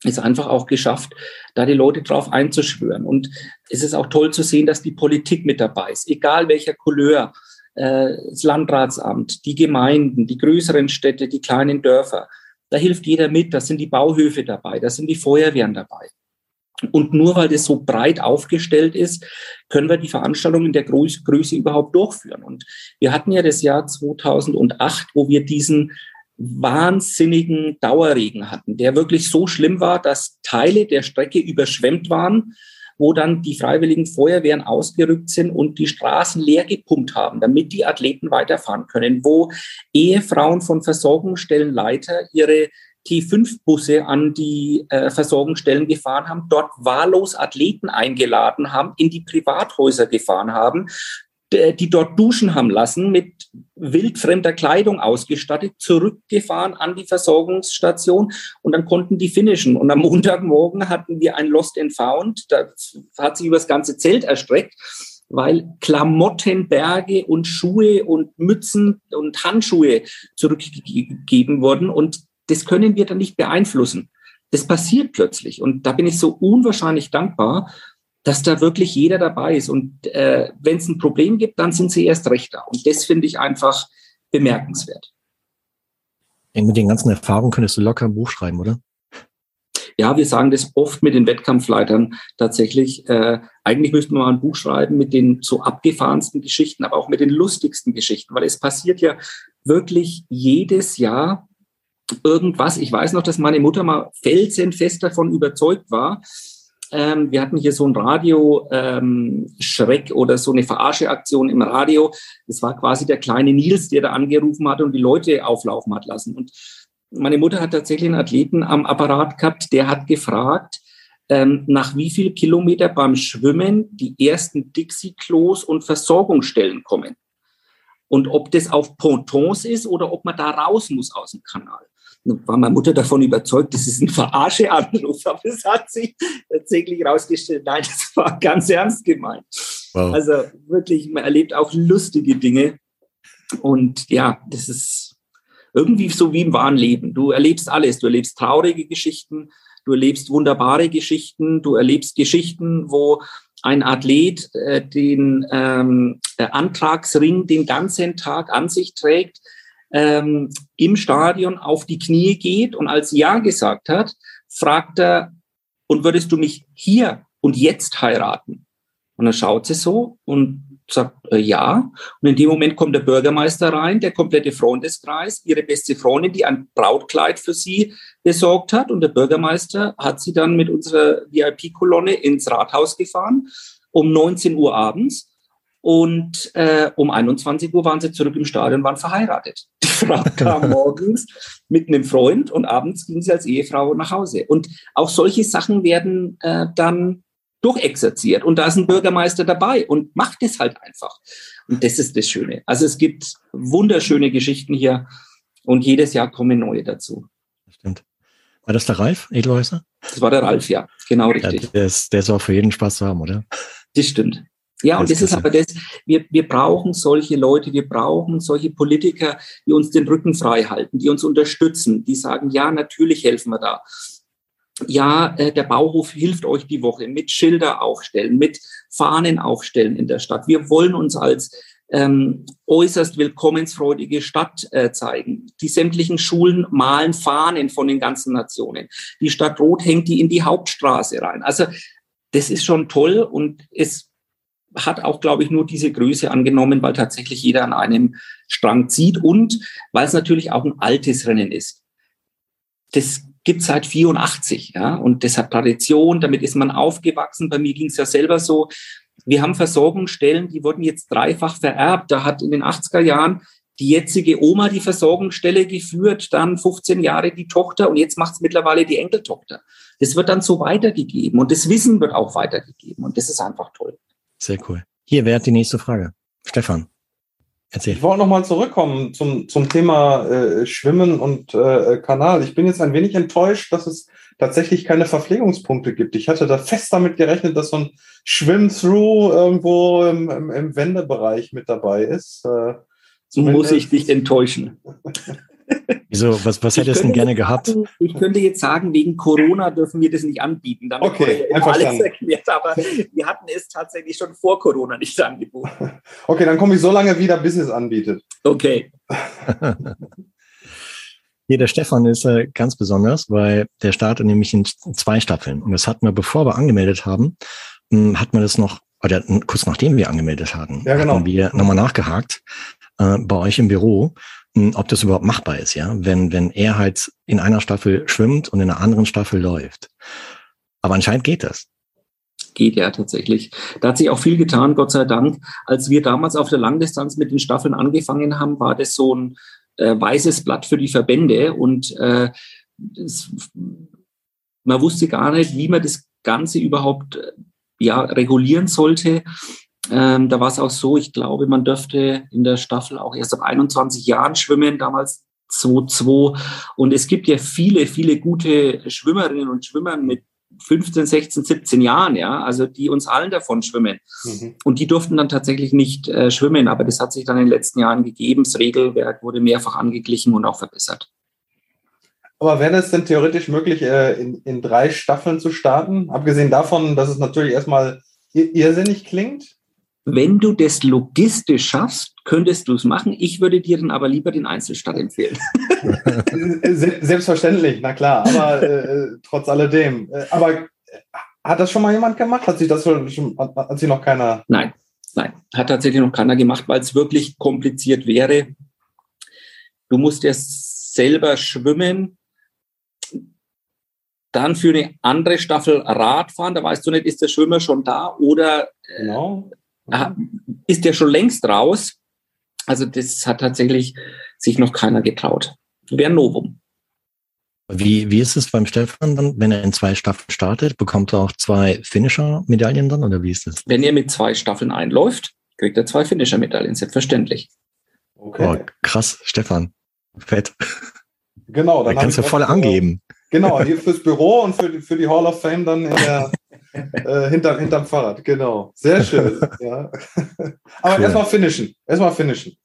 es einfach auch geschafft, da die Leute drauf einzuschwören. Und es ist auch toll zu sehen, dass die Politik mit dabei ist, egal welcher Couleur, äh, das Landratsamt, die Gemeinden, die größeren Städte, die kleinen Dörfer. Da hilft jeder mit, da sind die Bauhöfe dabei, da sind die Feuerwehren dabei. Und nur weil das so breit aufgestellt ist, können wir die Veranstaltung in der Größe, Größe überhaupt durchführen. Und wir hatten ja das Jahr 2008, wo wir diesen wahnsinnigen Dauerregen hatten, der wirklich so schlimm war, dass Teile der Strecke überschwemmt waren, wo dann die freiwilligen Feuerwehren ausgerückt sind und die Straßen leer gepumpt haben, damit die Athleten weiterfahren können, wo Ehefrauen von Versorgungsstellenleiter ihre T5-Busse an die äh, Versorgungsstellen gefahren haben, dort wahllos Athleten eingeladen haben, in die Privathäuser gefahren haben, die dort duschen haben lassen, mit wildfremder Kleidung ausgestattet, zurückgefahren an die Versorgungsstation und dann konnten die finishen. Und am Montagmorgen hatten wir ein Lost and Found, da hat sich über das ganze Zelt erstreckt, weil Klamottenberge und Schuhe und Mützen und Handschuhe zurückgegeben wurden und das können wir dann nicht beeinflussen. Das passiert plötzlich und da bin ich so unwahrscheinlich dankbar, dass da wirklich jeder dabei ist. Und äh, wenn es ein Problem gibt, dann sind sie erst recht da. Und das finde ich einfach bemerkenswert. Mit den ganzen Erfahrungen könntest du locker ein Buch schreiben, oder? Ja, wir sagen das oft mit den Wettkampfleitern tatsächlich. Äh, eigentlich müssten wir mal ein Buch schreiben mit den so abgefahrensten Geschichten, aber auch mit den lustigsten Geschichten, weil es passiert ja wirklich jedes Jahr irgendwas. Ich weiß noch, dass meine Mutter mal felsenfest davon überzeugt war, ähm, wir hatten hier so ein Radio-Schreck ähm, oder so eine Verarscheaktion im Radio. Das war quasi der kleine Nils, der da angerufen hat und die Leute auflaufen hat lassen. Und meine Mutter hat tatsächlich einen Athleten am Apparat gehabt, der hat gefragt, ähm, nach wie viel Kilometer beim Schwimmen die ersten Dixie-Klos und Versorgungsstellen kommen. Und ob das auf Pontons ist oder ob man da raus muss aus dem Kanal war meine Mutter davon überzeugt, das ist ein Verarsche-Anruf, aber es hat sich tatsächlich herausgestellt, nein, das war ganz ernst gemeint. Wow. Also wirklich, man erlebt auch lustige Dinge und ja, das ist irgendwie so wie im wahren Leben. Du erlebst alles, du erlebst traurige Geschichten, du erlebst wunderbare Geschichten, du erlebst Geschichten, wo ein Athlet äh, den ähm, Antragsring den ganzen Tag an sich trägt, ähm, im Stadion auf die Knie geht und als Ja gesagt hat, fragt er, und würdest du mich hier und jetzt heiraten? Und dann schaut sie so und sagt äh, ja. Und in dem Moment kommt der Bürgermeister rein, der komplette Freundeskreis, ihre beste Freundin, die ein Brautkleid für sie besorgt hat. Und der Bürgermeister hat sie dann mit unserer VIP-Kolonne ins Rathaus gefahren um 19 Uhr abends. Und äh, um 21 Uhr waren sie zurück im Stadion, waren verheiratet. Die Frau kam morgens mit einem Freund und abends ging sie als Ehefrau nach Hause. Und auch solche Sachen werden äh, dann durchexerziert. Und da ist ein Bürgermeister dabei und macht es halt einfach. Und das ist das Schöne. Also es gibt wunderschöne Geschichten hier und jedes Jahr kommen neue dazu. Stimmt. War das der Ralf Edelhäuser? Das war der Ralf, ja. Genau richtig. Ja, der, ist, der ist auch für jeden Spaß zu haben, oder? Das stimmt. Ja, und das ist aber das, wir, wir brauchen solche Leute, wir brauchen solche Politiker, die uns den Rücken frei halten, die uns unterstützen, die sagen, ja, natürlich helfen wir da. Ja, äh, der Bauhof hilft euch die Woche mit Schilder aufstellen, mit Fahnen aufstellen in der Stadt. Wir wollen uns als ähm, äußerst willkommensfreudige Stadt äh, zeigen. Die sämtlichen Schulen malen Fahnen von den ganzen Nationen. Die Stadt Rot hängt die in die Hauptstraße rein. Also das ist schon toll und es hat auch, glaube ich, nur diese Größe angenommen, weil tatsächlich jeder an einem Strang zieht und weil es natürlich auch ein altes Rennen ist. Das gibt seit 84, ja, und das hat Tradition, damit ist man aufgewachsen. Bei mir ging es ja selber so. Wir haben Versorgungsstellen, die wurden jetzt dreifach vererbt. Da hat in den 80er Jahren die jetzige Oma die Versorgungsstelle geführt, dann 15 Jahre die Tochter und jetzt macht es mittlerweile die Enkeltochter. Das wird dann so weitergegeben und das Wissen wird auch weitergegeben und das ist einfach toll. Sehr cool. Hier wäre die nächste Frage. Stefan, erzähl. Ich wollte nochmal zurückkommen zum, zum Thema äh, Schwimmen und äh, Kanal. Ich bin jetzt ein wenig enttäuscht, dass es tatsächlich keine Verpflegungspunkte gibt. Ich hatte da fest damit gerechnet, dass so ein Schwimm-Through irgendwo im, im, im Wendebereich mit dabei ist. Äh, muss ich dich enttäuschen. Wieso, was, was hättest du denn gerne gehabt? Sagen, ich könnte jetzt sagen, wegen Corona dürfen wir das nicht anbieten. Damit okay, alles erklärt, aber wir hatten es tatsächlich schon vor Corona nicht angeboten. Okay, dann komme ich so lange wieder, bis es anbietet. Okay. Hier, der Stefan ist äh, ganz besonders, weil der startet nämlich in zwei Staffeln. Und das hatten wir, bevor wir angemeldet haben, hm, hat man das noch, oder kurz nachdem wir angemeldet hatten, ja, genau. haben wir nochmal nachgehakt äh, bei euch im Büro ob das überhaupt machbar ist, ja, wenn, wenn er halt in einer Staffel schwimmt und in einer anderen Staffel läuft. Aber anscheinend geht das. Geht ja tatsächlich. Da hat sich auch viel getan, Gott sei Dank. Als wir damals auf der Langdistanz mit den Staffeln angefangen haben, war das so ein äh, weißes Blatt für die Verbände und äh, das, man wusste gar nicht, wie man das Ganze überhaupt ja, regulieren sollte. Ähm, da war es auch so, ich glaube, man dürfte in der Staffel auch erst ab 21 Jahren schwimmen, damals 2-2. Und es gibt ja viele, viele gute Schwimmerinnen und Schwimmer mit 15, 16, 17 Jahren, ja, also die uns allen davon schwimmen. Mhm. Und die durften dann tatsächlich nicht äh, schwimmen, aber das hat sich dann in den letzten Jahren gegeben. Das Regelwerk wurde mehrfach angeglichen und auch verbessert. Aber wäre es denn theoretisch möglich, äh, in, in drei Staffeln zu starten? Abgesehen davon, dass es natürlich erstmal irrsinnig klingt? Wenn du das logistisch schaffst, könntest du es machen. Ich würde dir dann aber lieber den Einzelstadt empfehlen. Selbstverständlich, na klar, aber äh, trotz alledem. Äh, aber äh, hat das schon mal jemand gemacht? Hat sich das schon, hat sich noch keiner? Nein, nein, hat tatsächlich noch keiner gemacht, weil es wirklich kompliziert wäre. Du musst erst selber schwimmen, dann für eine andere Staffel Rad fahren. Da weißt du nicht, ist der Schwimmer schon da oder äh, genau ist der schon längst raus. Also das hat tatsächlich sich noch keiner getraut. Wäre Novum. Wie, wie ist es beim Stefan dann, wenn er in zwei Staffeln startet? Bekommt er auch zwei Finisher-Medaillen dann oder wie ist das? Wenn er mit zwei Staffeln einläuft, kriegt er zwei Finisher-Medaillen, selbstverständlich. Okay. Oh, krass, Stefan. Fett. Genau, dann kannst du voll angeben. Genau, hier fürs Büro und für die, für die Hall of Fame dann in der, äh, hinterm, hinterm Fahrrad, genau. Sehr schön. ja. Aber cool. erstmal finishen. Erstmal finishen.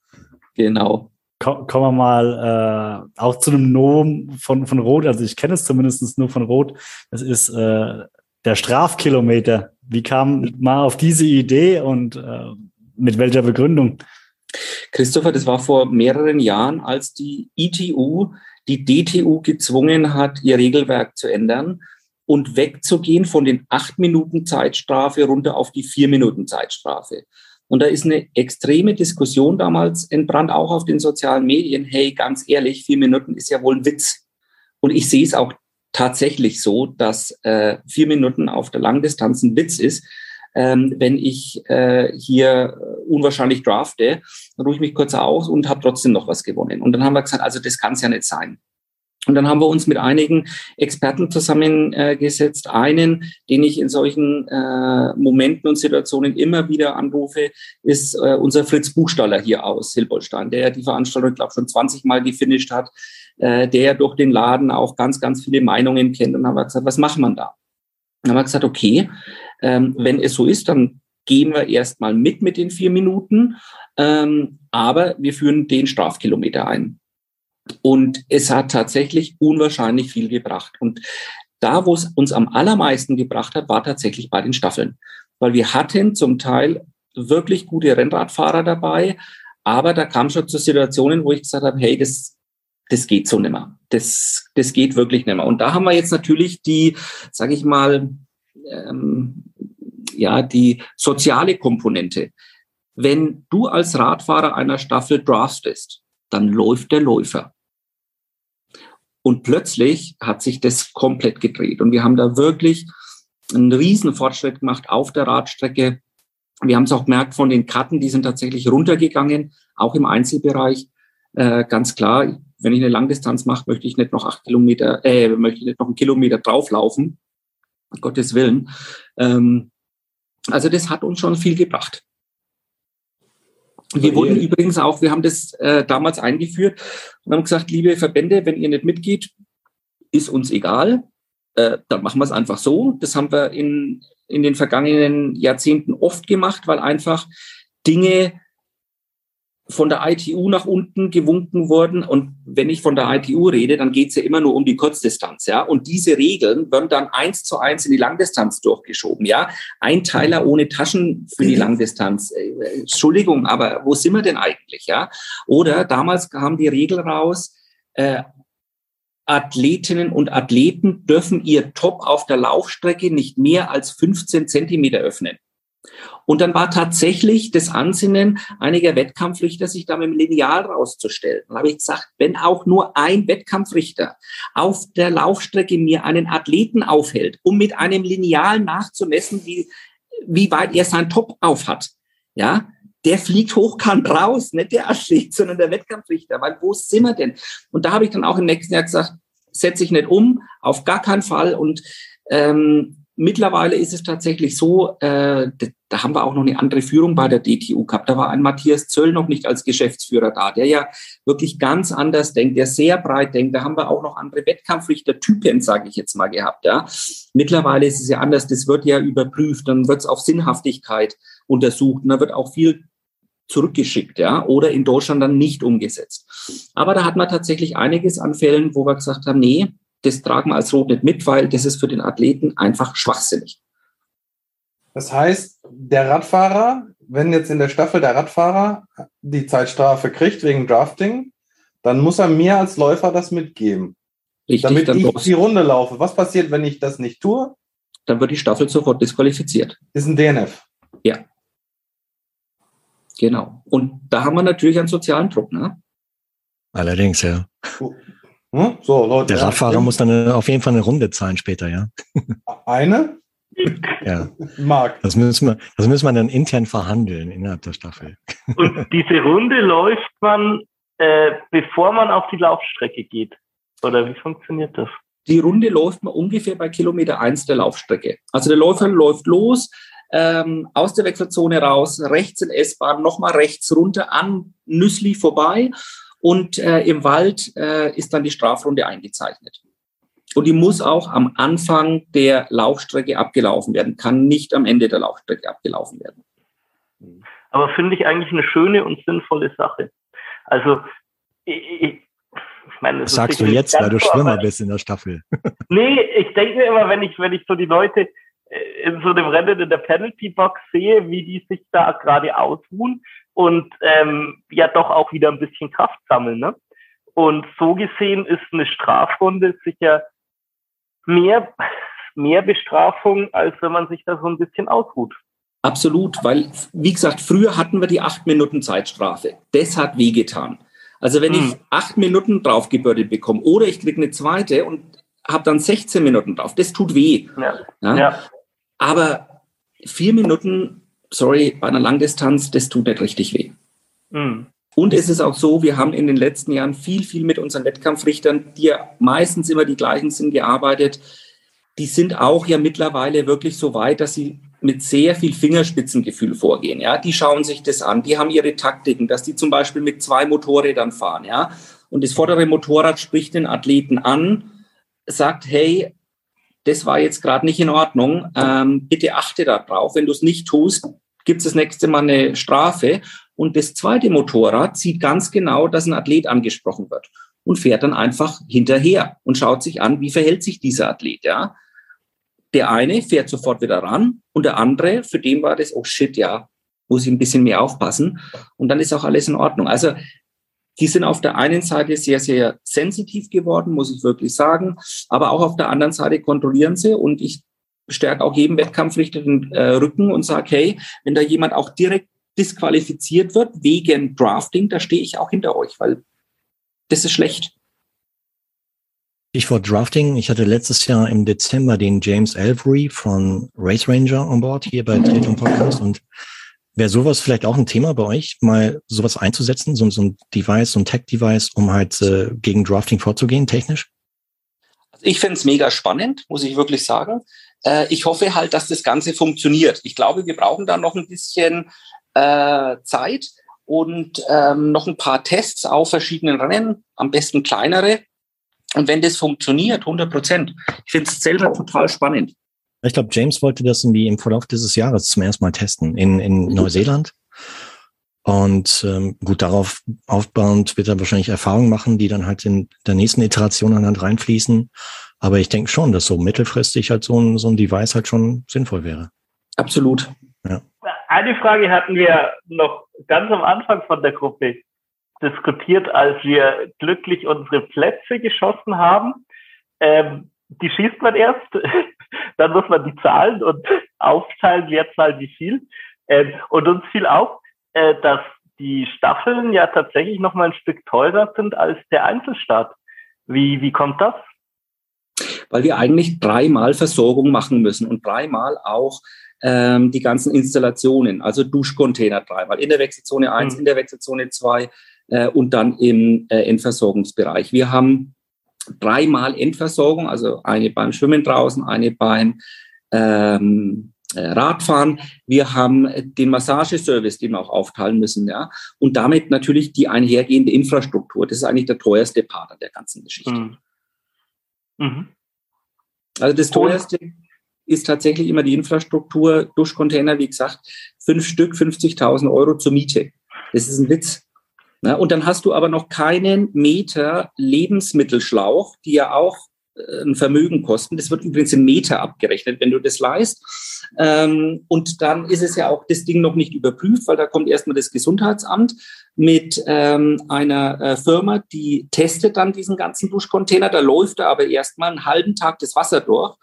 Genau. kommen wir mal äh, auch zu einem Novum von, von Rot. Also ich kenne es zumindest nur von Rot. Das ist äh, der Strafkilometer. Wie kam mal auf diese Idee und äh, mit welcher Begründung? Christopher, das war vor mehreren Jahren, als die ITU die DTU gezwungen hat, ihr Regelwerk zu ändern und wegzugehen von den acht Minuten Zeitstrafe runter auf die vier Minuten Zeitstrafe. Und da ist eine extreme Diskussion damals entbrannt, auch auf den sozialen Medien. Hey, ganz ehrlich, vier Minuten ist ja wohl ein Witz. Und ich sehe es auch tatsächlich so, dass äh, vier Minuten auf der Langdistanz ein Witz ist. Ähm, wenn ich äh, hier unwahrscheinlich drafte, dann ruhe ich mich kurz aus und habe trotzdem noch was gewonnen. Und dann haben wir gesagt, also das kann es ja nicht sein. Und dann haben wir uns mit einigen Experten zusammengesetzt. Einen, den ich in solchen äh, Momenten und Situationen immer wieder anrufe, ist äh, unser Fritz Buchstaller hier aus Hilbolstein, der die Veranstaltung, glaube schon 20 Mal gefinisht hat, äh, der durch den Laden auch ganz, ganz viele Meinungen kennt. Und dann haben wir gesagt, was macht man da? Dann haben wir gesagt, okay, ähm, wenn es so ist, dann gehen wir erstmal mit mit den vier Minuten, ähm, aber wir führen den Strafkilometer ein. Und es hat tatsächlich unwahrscheinlich viel gebracht. Und da, wo es uns am allermeisten gebracht hat, war tatsächlich bei den Staffeln. Weil wir hatten zum Teil wirklich gute Rennradfahrer dabei, aber da kam schon zu Situationen, wo ich gesagt habe, hey, das, das geht so nimmer. Das, das geht wirklich nimmer. Und da haben wir jetzt natürlich die, sage ich mal, ähm, ja, die soziale Komponente. Wenn du als Radfahrer einer Staffel draftest, dann läuft der Läufer. Und plötzlich hat sich das komplett gedreht. Und wir haben da wirklich einen riesen Fortschritt gemacht auf der Radstrecke. Wir haben es auch gemerkt von den Karten, die sind tatsächlich runtergegangen, auch im Einzelbereich. Äh, ganz klar, wenn ich eine Langdistanz mache, möchte ich nicht noch acht Kilometer, äh, möchte ich nicht noch einen Kilometer drauflaufen. Gottes Willen. Ähm, also das hat uns schon viel gebracht. Wir wurden übrigens auch, wir haben das äh, damals eingeführt und haben gesagt, liebe Verbände, wenn ihr nicht mitgeht, ist uns egal, äh, dann machen wir es einfach so. Das haben wir in, in den vergangenen Jahrzehnten oft gemacht, weil einfach Dinge von der ITU nach unten gewunken wurden. Und wenn ich von der ITU rede, dann geht es ja immer nur um die Kurzdistanz, ja. Und diese Regeln werden dann eins zu eins in die Langdistanz durchgeschoben, ja. Einteiler ohne Taschen für die Langdistanz. Äh, Entschuldigung, aber wo sind wir denn eigentlich, ja? Oder damals kam die Regel raus, äh, Athletinnen und Athleten dürfen ihr Top auf der Laufstrecke nicht mehr als 15 Zentimeter öffnen. Und dann war tatsächlich das Ansinnen einiger Wettkampfrichter, sich da mit dem Lineal rauszustellen. Dann habe ich gesagt, wenn auch nur ein Wettkampfrichter auf der Laufstrecke mir einen Athleten aufhält, um mit einem Lineal nachzumessen, wie, wie weit er sein Top auf hat, ja, der fliegt hochkant raus, nicht der Athlet, sondern der Wettkampfrichter, weil wo sind wir denn? Und da habe ich dann auch im nächsten Jahr gesagt, setze ich nicht um, auf gar keinen Fall und ähm, mittlerweile ist es tatsächlich so, äh, da haben wir auch noch eine andere Führung bei der DTU gehabt. Da war ein Matthias Zöll noch nicht als Geschäftsführer da, der ja wirklich ganz anders denkt, der sehr breit denkt. Da haben wir auch noch andere Wettkampfrichtertypen, sage ich jetzt mal, gehabt. Ja. Mittlerweile ist es ja anders. Das wird ja überprüft, dann wird es auf Sinnhaftigkeit untersucht und da wird auch viel zurückgeschickt, ja, oder in Deutschland dann nicht umgesetzt. Aber da hat man tatsächlich einiges an Fällen, wo wir gesagt haben, nee, das tragen wir als Rot nicht mit, weil das ist für den Athleten einfach schwachsinnig. Das heißt, der Radfahrer, wenn jetzt in der Staffel der Radfahrer die Zeitstrafe kriegt wegen Drafting, dann muss er mir als Läufer das mitgeben. Richtig, damit ich die Runde laufe. Was passiert, wenn ich das nicht tue? Dann wird die Staffel sofort disqualifiziert. Ist ein DNF. Ja. Genau. Und da haben wir natürlich einen sozialen Druck, ne? Allerdings, ja. Hm? So, Leute. Der Radfahrer ja. muss dann auf jeden Fall eine Runde zahlen später, ja. Eine? Ja. Marc. Das müssen, wir, das müssen wir dann intern verhandeln innerhalb der Staffel. Und diese Runde läuft man, äh, bevor man auf die Laufstrecke geht. Oder wie funktioniert das? Die Runde läuft man ungefähr bei Kilometer eins der Laufstrecke. Also der Läufer läuft los, ähm, aus der Wechselzone raus, rechts in S-Bahn, nochmal rechts runter an Nüssli vorbei und äh, im Wald äh, ist dann die Strafrunde eingezeichnet. Und die muss auch am Anfang der Laufstrecke abgelaufen werden, kann nicht am Ende der Laufstrecke abgelaufen werden. Aber finde ich eigentlich eine schöne und sinnvolle Sache. Also, ich, ich meine, das sagst du jetzt, weil du Schwimmer bist in der Staffel. nee, ich denke mir immer, wenn ich, wenn ich so die Leute äh, in so einem Rennen in der Penalty Box sehe, wie die sich da gerade ausruhen und ähm, ja doch auch wieder ein bisschen Kraft sammeln. Ne? Und so gesehen ist eine Strafrunde sicher mehr, mehr Bestrafung, als wenn man sich da so ein bisschen ausruht. Absolut, weil, wie gesagt, früher hatten wir die acht Minuten Zeitstrafe. Das hat wehgetan. Also wenn hm. ich acht Minuten draufgebürdet bekomme oder ich kriege eine zweite und habe dann 16 Minuten drauf, das tut weh. Ja. Ja? ja. Aber vier Minuten, sorry, bei einer Langdistanz, das tut nicht richtig weh. Mhm. Und es ist auch so, wir haben in den letzten Jahren viel, viel mit unseren Wettkampfrichtern, die ja meistens immer die gleichen sind, gearbeitet. Die sind auch ja mittlerweile wirklich so weit, dass sie mit sehr viel Fingerspitzengefühl vorgehen. Ja, die schauen sich das an, die haben ihre Taktiken, dass die zum Beispiel mit zwei Motorrädern fahren. Ja, und das vordere Motorrad spricht den Athleten an, sagt, hey, das war jetzt gerade nicht in Ordnung, ähm, bitte achte darauf. Wenn du es nicht tust, gibt es das nächste Mal eine Strafe. Und das zweite Motorrad sieht ganz genau, dass ein Athlet angesprochen wird und fährt dann einfach hinterher und schaut sich an, wie verhält sich dieser Athlet, ja. Der eine fährt sofort wieder ran und der andere, für den war das, oh shit, ja, muss ich ein bisschen mehr aufpassen. Und dann ist auch alles in Ordnung. Also die sind auf der einen Seite sehr, sehr sensitiv geworden, muss ich wirklich sagen. Aber auch auf der anderen Seite kontrollieren sie und ich stärke auch jedem Wettkampfrichter den äh, Rücken und sage, hey, wenn da jemand auch direkt disqualifiziert wird wegen Drafting, da stehe ich auch hinter euch, weil das ist schlecht. Stichwort Drafting. Ich hatte letztes Jahr im Dezember den James Elvery von Race Ranger on Board hier bei Tretung Podcast und Wäre sowas vielleicht auch ein Thema bei euch, mal sowas einzusetzen, so, so ein Device, so ein Tech-Device, um halt äh, gegen Drafting vorzugehen, technisch? Ich finde es mega spannend, muss ich wirklich sagen. Äh, ich hoffe halt, dass das Ganze funktioniert. Ich glaube, wir brauchen da noch ein bisschen äh, Zeit und ähm, noch ein paar Tests auf verschiedenen Rennen, am besten kleinere. Und wenn das funktioniert, 100 Prozent. Ich finde es selber total spannend. Ich glaube, James wollte das irgendwie im Verlauf dieses Jahres zum ersten Mal testen in, in mhm. Neuseeland. Und ähm, gut, darauf aufbauend wird er wahrscheinlich Erfahrungen machen, die dann halt in der nächsten Iteration an Hand reinfließen. Aber ich denke schon, dass so mittelfristig halt so ein, so ein Device halt schon sinnvoll wäre. Absolut. Ja. Eine Frage hatten wir noch ganz am Anfang von der Gruppe diskutiert, als wir glücklich unsere Plätze geschossen haben. Ähm, die schießt man erst, dann muss man die zahlen und aufteilen, wer zahlt wie viel. Ähm, und uns fiel auf, äh, dass die Staffeln ja tatsächlich noch mal ein Stück teurer sind als der Einzelstart. Wie, wie kommt das? Weil wir eigentlich dreimal Versorgung machen müssen und dreimal auch ähm, die ganzen Installationen, also Duschcontainer dreimal in der Wechselzone 1, mhm. in der Wechselzone 2 äh, und dann im äh, Endversorgungsbereich. Wir haben dreimal Endversorgung, also eine beim Schwimmen draußen, eine beim ähm, äh, Radfahren, wir haben den Massageservice, den wir auch aufteilen müssen, ja, und damit natürlich die einhergehende Infrastruktur. Das ist eigentlich der teuerste Part an der ganzen Geschichte. Mhm. Mhm. Also das teuerste ist tatsächlich immer die Infrastruktur, Duschcontainer, wie gesagt, fünf Stück, 50.000 Euro zur Miete. Das ist ein Witz. Na, und dann hast du aber noch keinen Meter Lebensmittelschlauch, die ja auch äh, ein Vermögen kosten. Das wird übrigens in Meter abgerechnet, wenn du das leist. Ähm, und dann ist es ja auch das Ding noch nicht überprüft, weil da kommt erstmal das Gesundheitsamt mit ähm, einer äh, Firma, die testet dann diesen ganzen Duschcontainer. Da läuft da aber erstmal einen halben Tag das Wasser durch.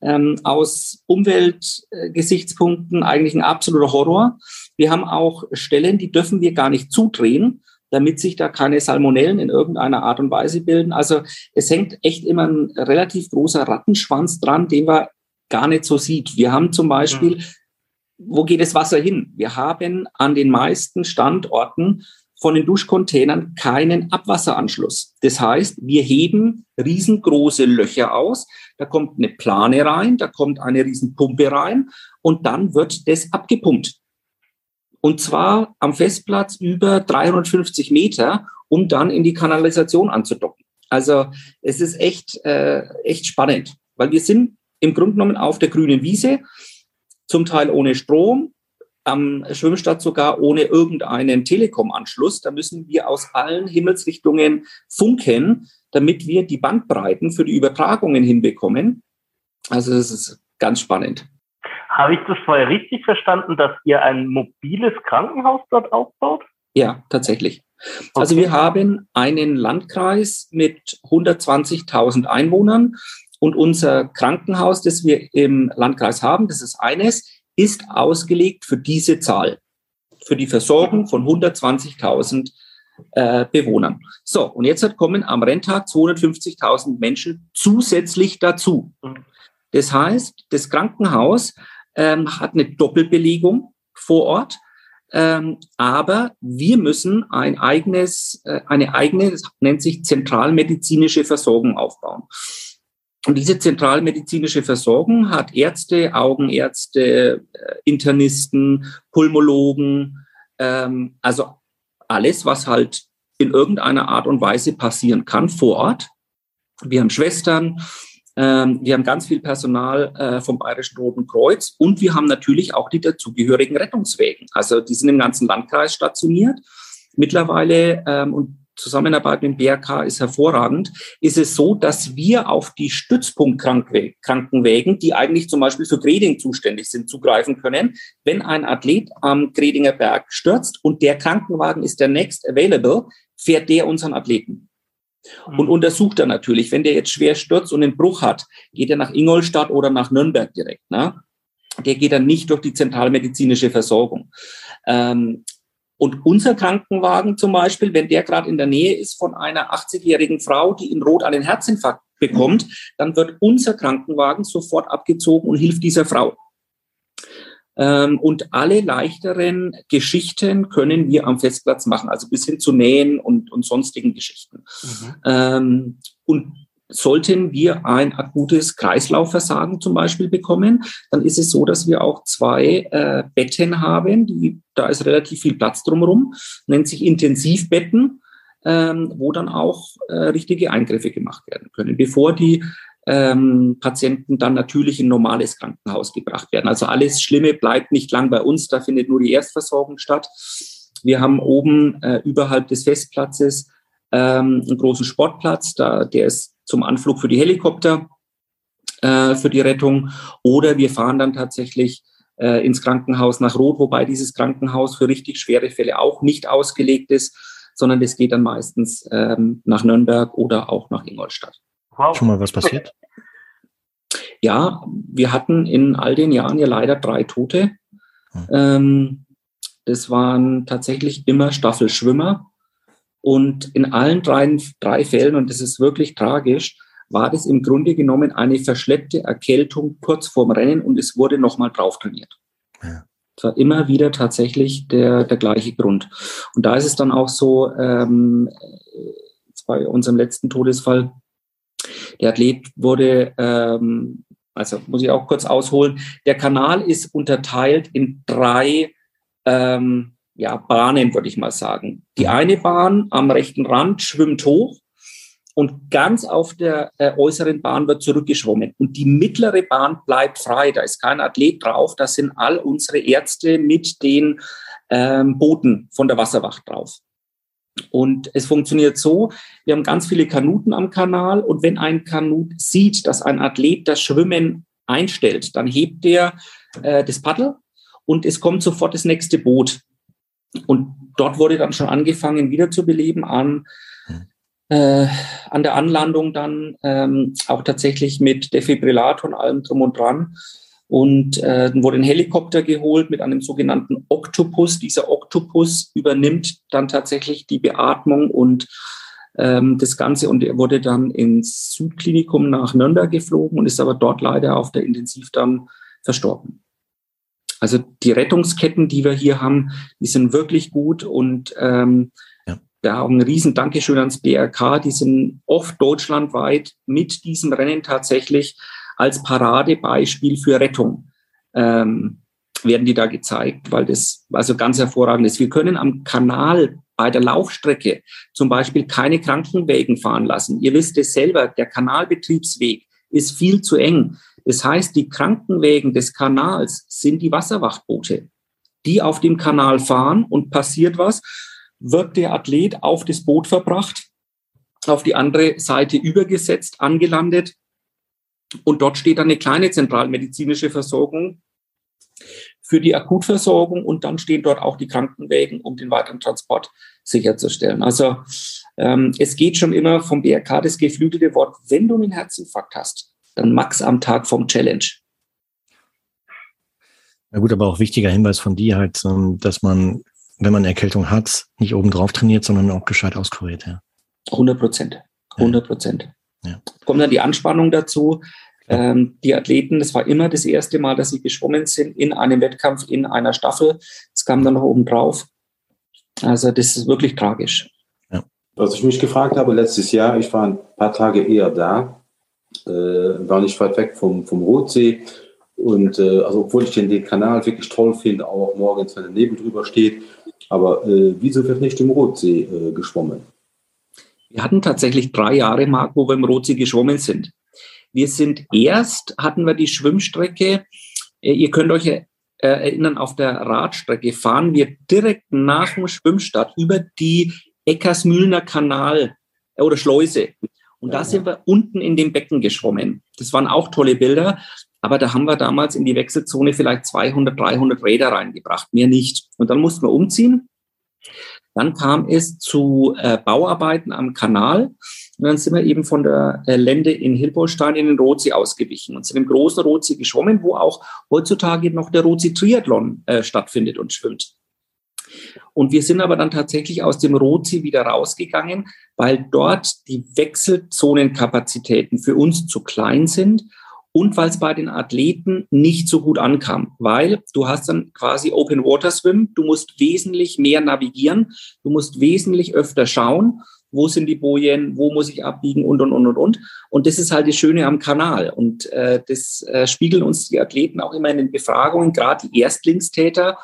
Ähm, aus Umweltgesichtspunkten eigentlich ein absoluter Horror. Wir haben auch Stellen, die dürfen wir gar nicht zudrehen, damit sich da keine Salmonellen in irgendeiner Art und Weise bilden. Also es hängt echt immer ein relativ großer Rattenschwanz dran, den man gar nicht so sieht. Wir haben zum Beispiel, mhm. wo geht das Wasser hin? Wir haben an den meisten Standorten von den Duschcontainern keinen Abwasseranschluss. Das heißt, wir heben riesengroße Löcher aus, da kommt eine Plane rein, da kommt eine Riesenpumpe rein und dann wird das abgepumpt. Und zwar am Festplatz über 350 Meter, um dann in die Kanalisation anzudocken. Also es ist echt, äh, echt spannend, weil wir sind im Grunde genommen auf der grünen Wiese, zum Teil ohne Strom, am Schwimmstadt sogar ohne irgendeinen Telekom-Anschluss. Da müssen wir aus allen Himmelsrichtungen funken, damit wir die Bandbreiten für die Übertragungen hinbekommen. Also das ist ganz spannend. Habe ich das vorher richtig verstanden, dass ihr ein mobiles Krankenhaus dort aufbaut? Ja, tatsächlich. Okay. Also wir haben einen Landkreis mit 120.000 Einwohnern und unser Krankenhaus, das wir im Landkreis haben, das ist eines, ist ausgelegt für diese Zahl, für die Versorgung von 120.000 äh, Bewohnern. So, und jetzt kommen am Renntag 250.000 Menschen zusätzlich dazu. Mhm. Das heißt, das Krankenhaus ähm, hat eine Doppelbelegung vor Ort. Ähm, aber wir müssen ein eigenes, äh, eine eigene, das nennt sich zentralmedizinische Versorgung aufbauen. Und diese zentralmedizinische Versorgung hat Ärzte, Augenärzte, äh, Internisten, Pulmologen, ähm, also alles, was halt in irgendeiner Art und Weise passieren kann vor Ort. Wir haben Schwestern, ähm, wir haben ganz viel Personal äh, vom Bayerischen Roten Kreuz und wir haben natürlich auch die dazugehörigen Rettungswägen. Also die sind im ganzen Landkreis stationiert. Mittlerweile ähm, und Zusammenarbeit mit dem BRK ist hervorragend, ist es so, dass wir auf die Stützpunktkrankenwägen, die eigentlich zum Beispiel für Greding zuständig sind, zugreifen können. Wenn ein Athlet am Gredinger Berg stürzt und der Krankenwagen ist der next available, fährt der unseren Athleten und mhm. untersucht er natürlich. Wenn der jetzt schwer stürzt und einen Bruch hat, geht er nach Ingolstadt oder nach Nürnberg direkt. Ne? Der geht dann nicht durch die zentralmedizinische Versorgung. Ähm, und unser Krankenwagen zum Beispiel, wenn der gerade in der Nähe ist von einer 80-jährigen Frau, die in Rot einen Herzinfarkt bekommt, dann wird unser Krankenwagen sofort abgezogen und hilft dieser Frau. Ähm, und alle leichteren Geschichten können wir am Festplatz machen, also bis hin zu Nähen und, und sonstigen Geschichten. Mhm. Ähm, und sollten wir ein akutes Kreislaufversagen zum Beispiel bekommen, dann ist es so, dass wir auch zwei äh, Betten haben, die, da ist relativ viel Platz drumherum, nennt sich Intensivbetten, ähm, wo dann auch äh, richtige Eingriffe gemacht werden können, bevor die ähm, Patienten dann natürlich in ein normales Krankenhaus gebracht werden. Also alles Schlimme bleibt nicht lang bei uns, da findet nur die Erstversorgung statt. Wir haben oben äh, überhalb des Festplatzes ähm, einen großen Sportplatz, da, der ist zum Anflug für die Helikopter, äh, für die Rettung. Oder wir fahren dann tatsächlich äh, ins Krankenhaus nach Rot, wobei dieses Krankenhaus für richtig schwere Fälle auch nicht ausgelegt ist, sondern es geht dann meistens ähm, nach Nürnberg oder auch nach Ingolstadt. Wow. Schon mal was passiert? Ja, wir hatten in all den Jahren ja leider drei Tote. Hm. Ähm, das waren tatsächlich immer Staffelschwimmer. Und in allen drei, drei Fällen, und das ist wirklich tragisch, war das im Grunde genommen eine verschleppte Erkältung kurz vorm Rennen und es wurde nochmal drauf trainiert. Ja. Es war immer wieder tatsächlich der, der gleiche Grund. Und da ist es dann auch so, ähm, bei unserem letzten Todesfall, der Athlet wurde ähm, Also muss ich auch kurz ausholen. Der Kanal ist unterteilt in drei ähm, ja, Bahnen, würde ich mal sagen. Die mhm. eine Bahn am rechten Rand schwimmt hoch und ganz auf der äh, äußeren Bahn wird zurückgeschwommen. Und die mittlere Bahn bleibt frei. Da ist kein Athlet drauf. Da sind all unsere Ärzte mit den ähm, Booten von der Wasserwacht drauf. Und es funktioniert so, wir haben ganz viele Kanuten am Kanal und wenn ein Kanut sieht, dass ein Athlet das Schwimmen einstellt, dann hebt er äh, das Paddel und es kommt sofort das nächste Boot. Und dort wurde dann schon angefangen, wiederzubeleben an, äh, an der Anlandung dann ähm, auch tatsächlich mit Defibrillator und allem drum und dran. Und äh, dann wurde ein Helikopter geholt mit einem sogenannten Oktopus. Dieser Oktopus übernimmt dann tatsächlich die Beatmung und ähm, das Ganze und er wurde dann ins Südklinikum nach Nürnberg geflogen und ist aber dort leider auf der Intensiv dann verstorben. Also die Rettungsketten, die wir hier haben, die sind wirklich gut und ähm, ja. wir haben ein riesen Dankeschön ans BRK. Die sind oft deutschlandweit mit diesem Rennen tatsächlich als Paradebeispiel für Rettung ähm, werden die da gezeigt, weil das also ganz hervorragend ist. Wir können am Kanal bei der Laufstrecke zum Beispiel keine Krankenwägen fahren lassen. Ihr wisst es selber, der Kanalbetriebsweg ist viel zu eng. Das heißt, die Krankenwägen des Kanals sind die Wasserwachtboote, die auf dem Kanal fahren und passiert was, wird der Athlet auf das Boot verbracht, auf die andere Seite übergesetzt, angelandet und dort steht dann eine kleine zentralmedizinische Versorgung für die Akutversorgung und dann stehen dort auch die Krankenwägen, um den weiteren Transport sicherzustellen. Also ähm, es geht schon immer vom BRK das geflügelte Wort, wenn du einen Herzinfarkt hast, dann max am Tag vom Challenge. Na gut, aber auch wichtiger Hinweis von dir halt, ähm, dass man, wenn man Erkältung hat, nicht obendrauf trainiert, sondern auch gescheit auskuriert. Ja. 100 Prozent. 100 Prozent. Ja. Kommt dann die Anspannung dazu. Ähm, die Athleten, das war immer das erste Mal, dass sie geschwommen sind in einem Wettkampf, in einer Staffel. Es kam dann noch oben drauf. Also das ist wirklich tragisch. Ja. Was ich mich gefragt habe letztes Jahr, ich war ein paar Tage eher da, äh, war nicht weit weg vom, vom Rotsee. Und äh, also obwohl ich den, den Kanal wirklich toll finde, auch morgens, wenn der Nebel drüber steht. Aber äh, wieso wird nicht im Rotsee äh, geschwommen? Wir hatten tatsächlich drei Jahre, Marc, wo wir im Rotsee geschwommen sind. Wir sind erst, hatten wir die Schwimmstrecke, äh, ihr könnt euch äh, erinnern, auf der Radstrecke fahren wir direkt nach dem Schwimmstart über die Eckersmühlner Kanal äh, oder Schleuse. Und da sind wir unten in dem Becken geschwommen. Das waren auch tolle Bilder. Aber da haben wir damals in die Wechselzone vielleicht 200, 300 Räder reingebracht, mehr nicht. Und dann mussten wir umziehen. Dann kam es zu äh, Bauarbeiten am Kanal. Und dann sind wir eben von der äh, Lände in Hilbolstein in den Rotsee ausgewichen und sind im großen Rotsee geschwommen, wo auch heutzutage noch der Rotsee Triathlon äh, stattfindet und schwimmt. Und wir sind aber dann tatsächlich aus dem Rotsee wieder rausgegangen, weil dort die Wechselzonenkapazitäten für uns zu klein sind und weil es bei den Athleten nicht so gut ankam, weil du hast dann quasi Open Water Swim, du musst wesentlich mehr navigieren, du musst wesentlich öfter schauen, wo sind die Bojen, wo muss ich abbiegen und und und und und. Und das ist halt das Schöne am Kanal und äh, das äh, spiegeln uns die Athleten auch immer in den Befragungen, gerade die Erstlingstäter,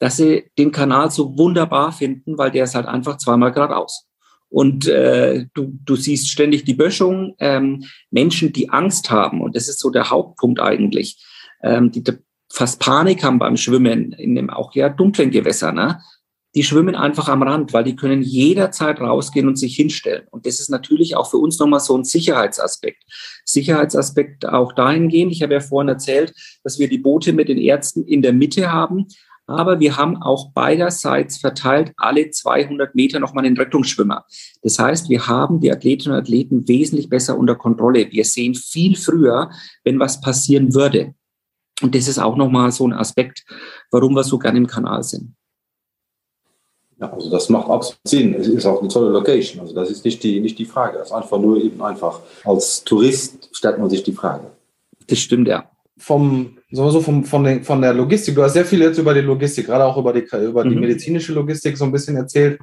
dass sie den Kanal so wunderbar finden, weil der ist halt einfach zweimal geradeaus. Und äh, du, du siehst ständig die Böschung, ähm, Menschen, die Angst haben, und das ist so der Hauptpunkt eigentlich, ähm, die fast Panik haben beim Schwimmen in dem auch ja dunklen Gewässer, ne? die schwimmen einfach am Rand, weil die können jederzeit rausgehen und sich hinstellen. Und das ist natürlich auch für uns nochmal so ein Sicherheitsaspekt. Sicherheitsaspekt auch dahingehend, ich habe ja vorhin erzählt, dass wir die Boote mit den Ärzten in der Mitte haben, aber wir haben auch beiderseits verteilt alle 200 Meter nochmal einen Rettungsschwimmer. Das heißt, wir haben die Athletinnen und Athleten wesentlich besser unter Kontrolle. Wir sehen viel früher, wenn was passieren würde. Und das ist auch nochmal so ein Aspekt, warum wir so gerne im Kanal sind. Ja, also das macht absolut Sinn. Es ist auch eine tolle Location. Also das ist nicht die, nicht die Frage. Das ist einfach nur eben einfach. Als Tourist stellt man sich die Frage. Das stimmt, ja vom, so vom, von, den, von der Logistik, du hast sehr viel jetzt über die Logistik, gerade auch über die, über die mhm. medizinische Logistik so ein bisschen erzählt.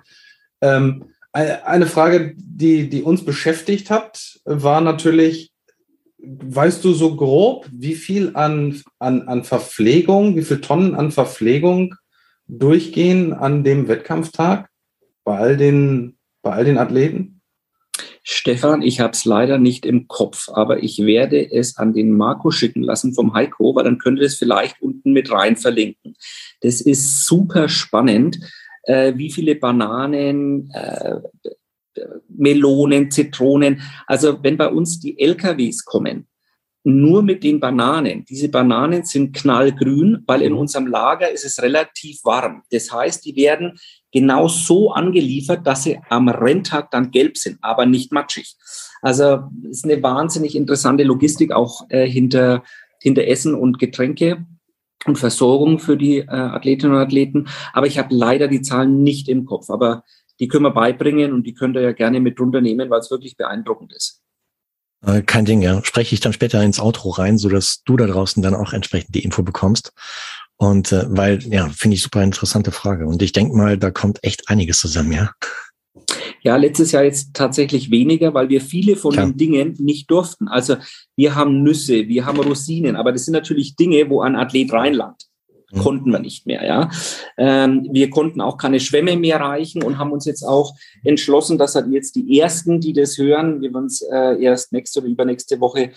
Ähm, eine Frage, die, die uns beschäftigt hat, war natürlich, weißt du so grob, wie viel an, an, an Verpflegung, wie viel Tonnen an Verpflegung durchgehen an dem Wettkampftag bei all den, bei all den Athleten? Stefan, ich habe es leider nicht im Kopf, aber ich werde es an den Marco schicken lassen vom Heiko, weil dann könnte es vielleicht unten mit rein verlinken. Das ist super spannend, äh, wie viele Bananen, äh, Melonen, Zitronen. Also wenn bei uns die LKWs kommen, nur mit den Bananen. Diese Bananen sind knallgrün, weil in mhm. unserem Lager ist es relativ warm. Das heißt, die werden genau so angeliefert, dass sie am Renntag dann gelb sind, aber nicht matschig. Also ist eine wahnsinnig interessante Logistik auch äh, hinter, hinter Essen und Getränke und Versorgung für die äh, Athletinnen und Athleten. Aber ich habe leider die Zahlen nicht im Kopf. Aber die können wir beibringen und die könnt ihr ja gerne mit drunter nehmen, weil es wirklich beeindruckend ist. Äh, kein Ding, ja. Spreche ich dann später ins Outro rein, so dass du da draußen dann auch entsprechend die Info bekommst. Und äh, weil, ja, finde ich super interessante Frage. Und ich denke mal, da kommt echt einiges zusammen, ja. Ja, letztes Jahr jetzt tatsächlich weniger, weil wir viele von Klar. den Dingen nicht durften. Also wir haben Nüsse, wir haben Rosinen, aber das sind natürlich Dinge, wo ein Athlet reinlangt. Mhm. konnten wir nicht mehr. Ja, ähm, wir konnten auch keine Schwämme mehr reichen und haben uns jetzt auch entschlossen, dass halt jetzt die ersten, die das hören, wir werden es äh, erst nächste oder übernächste Woche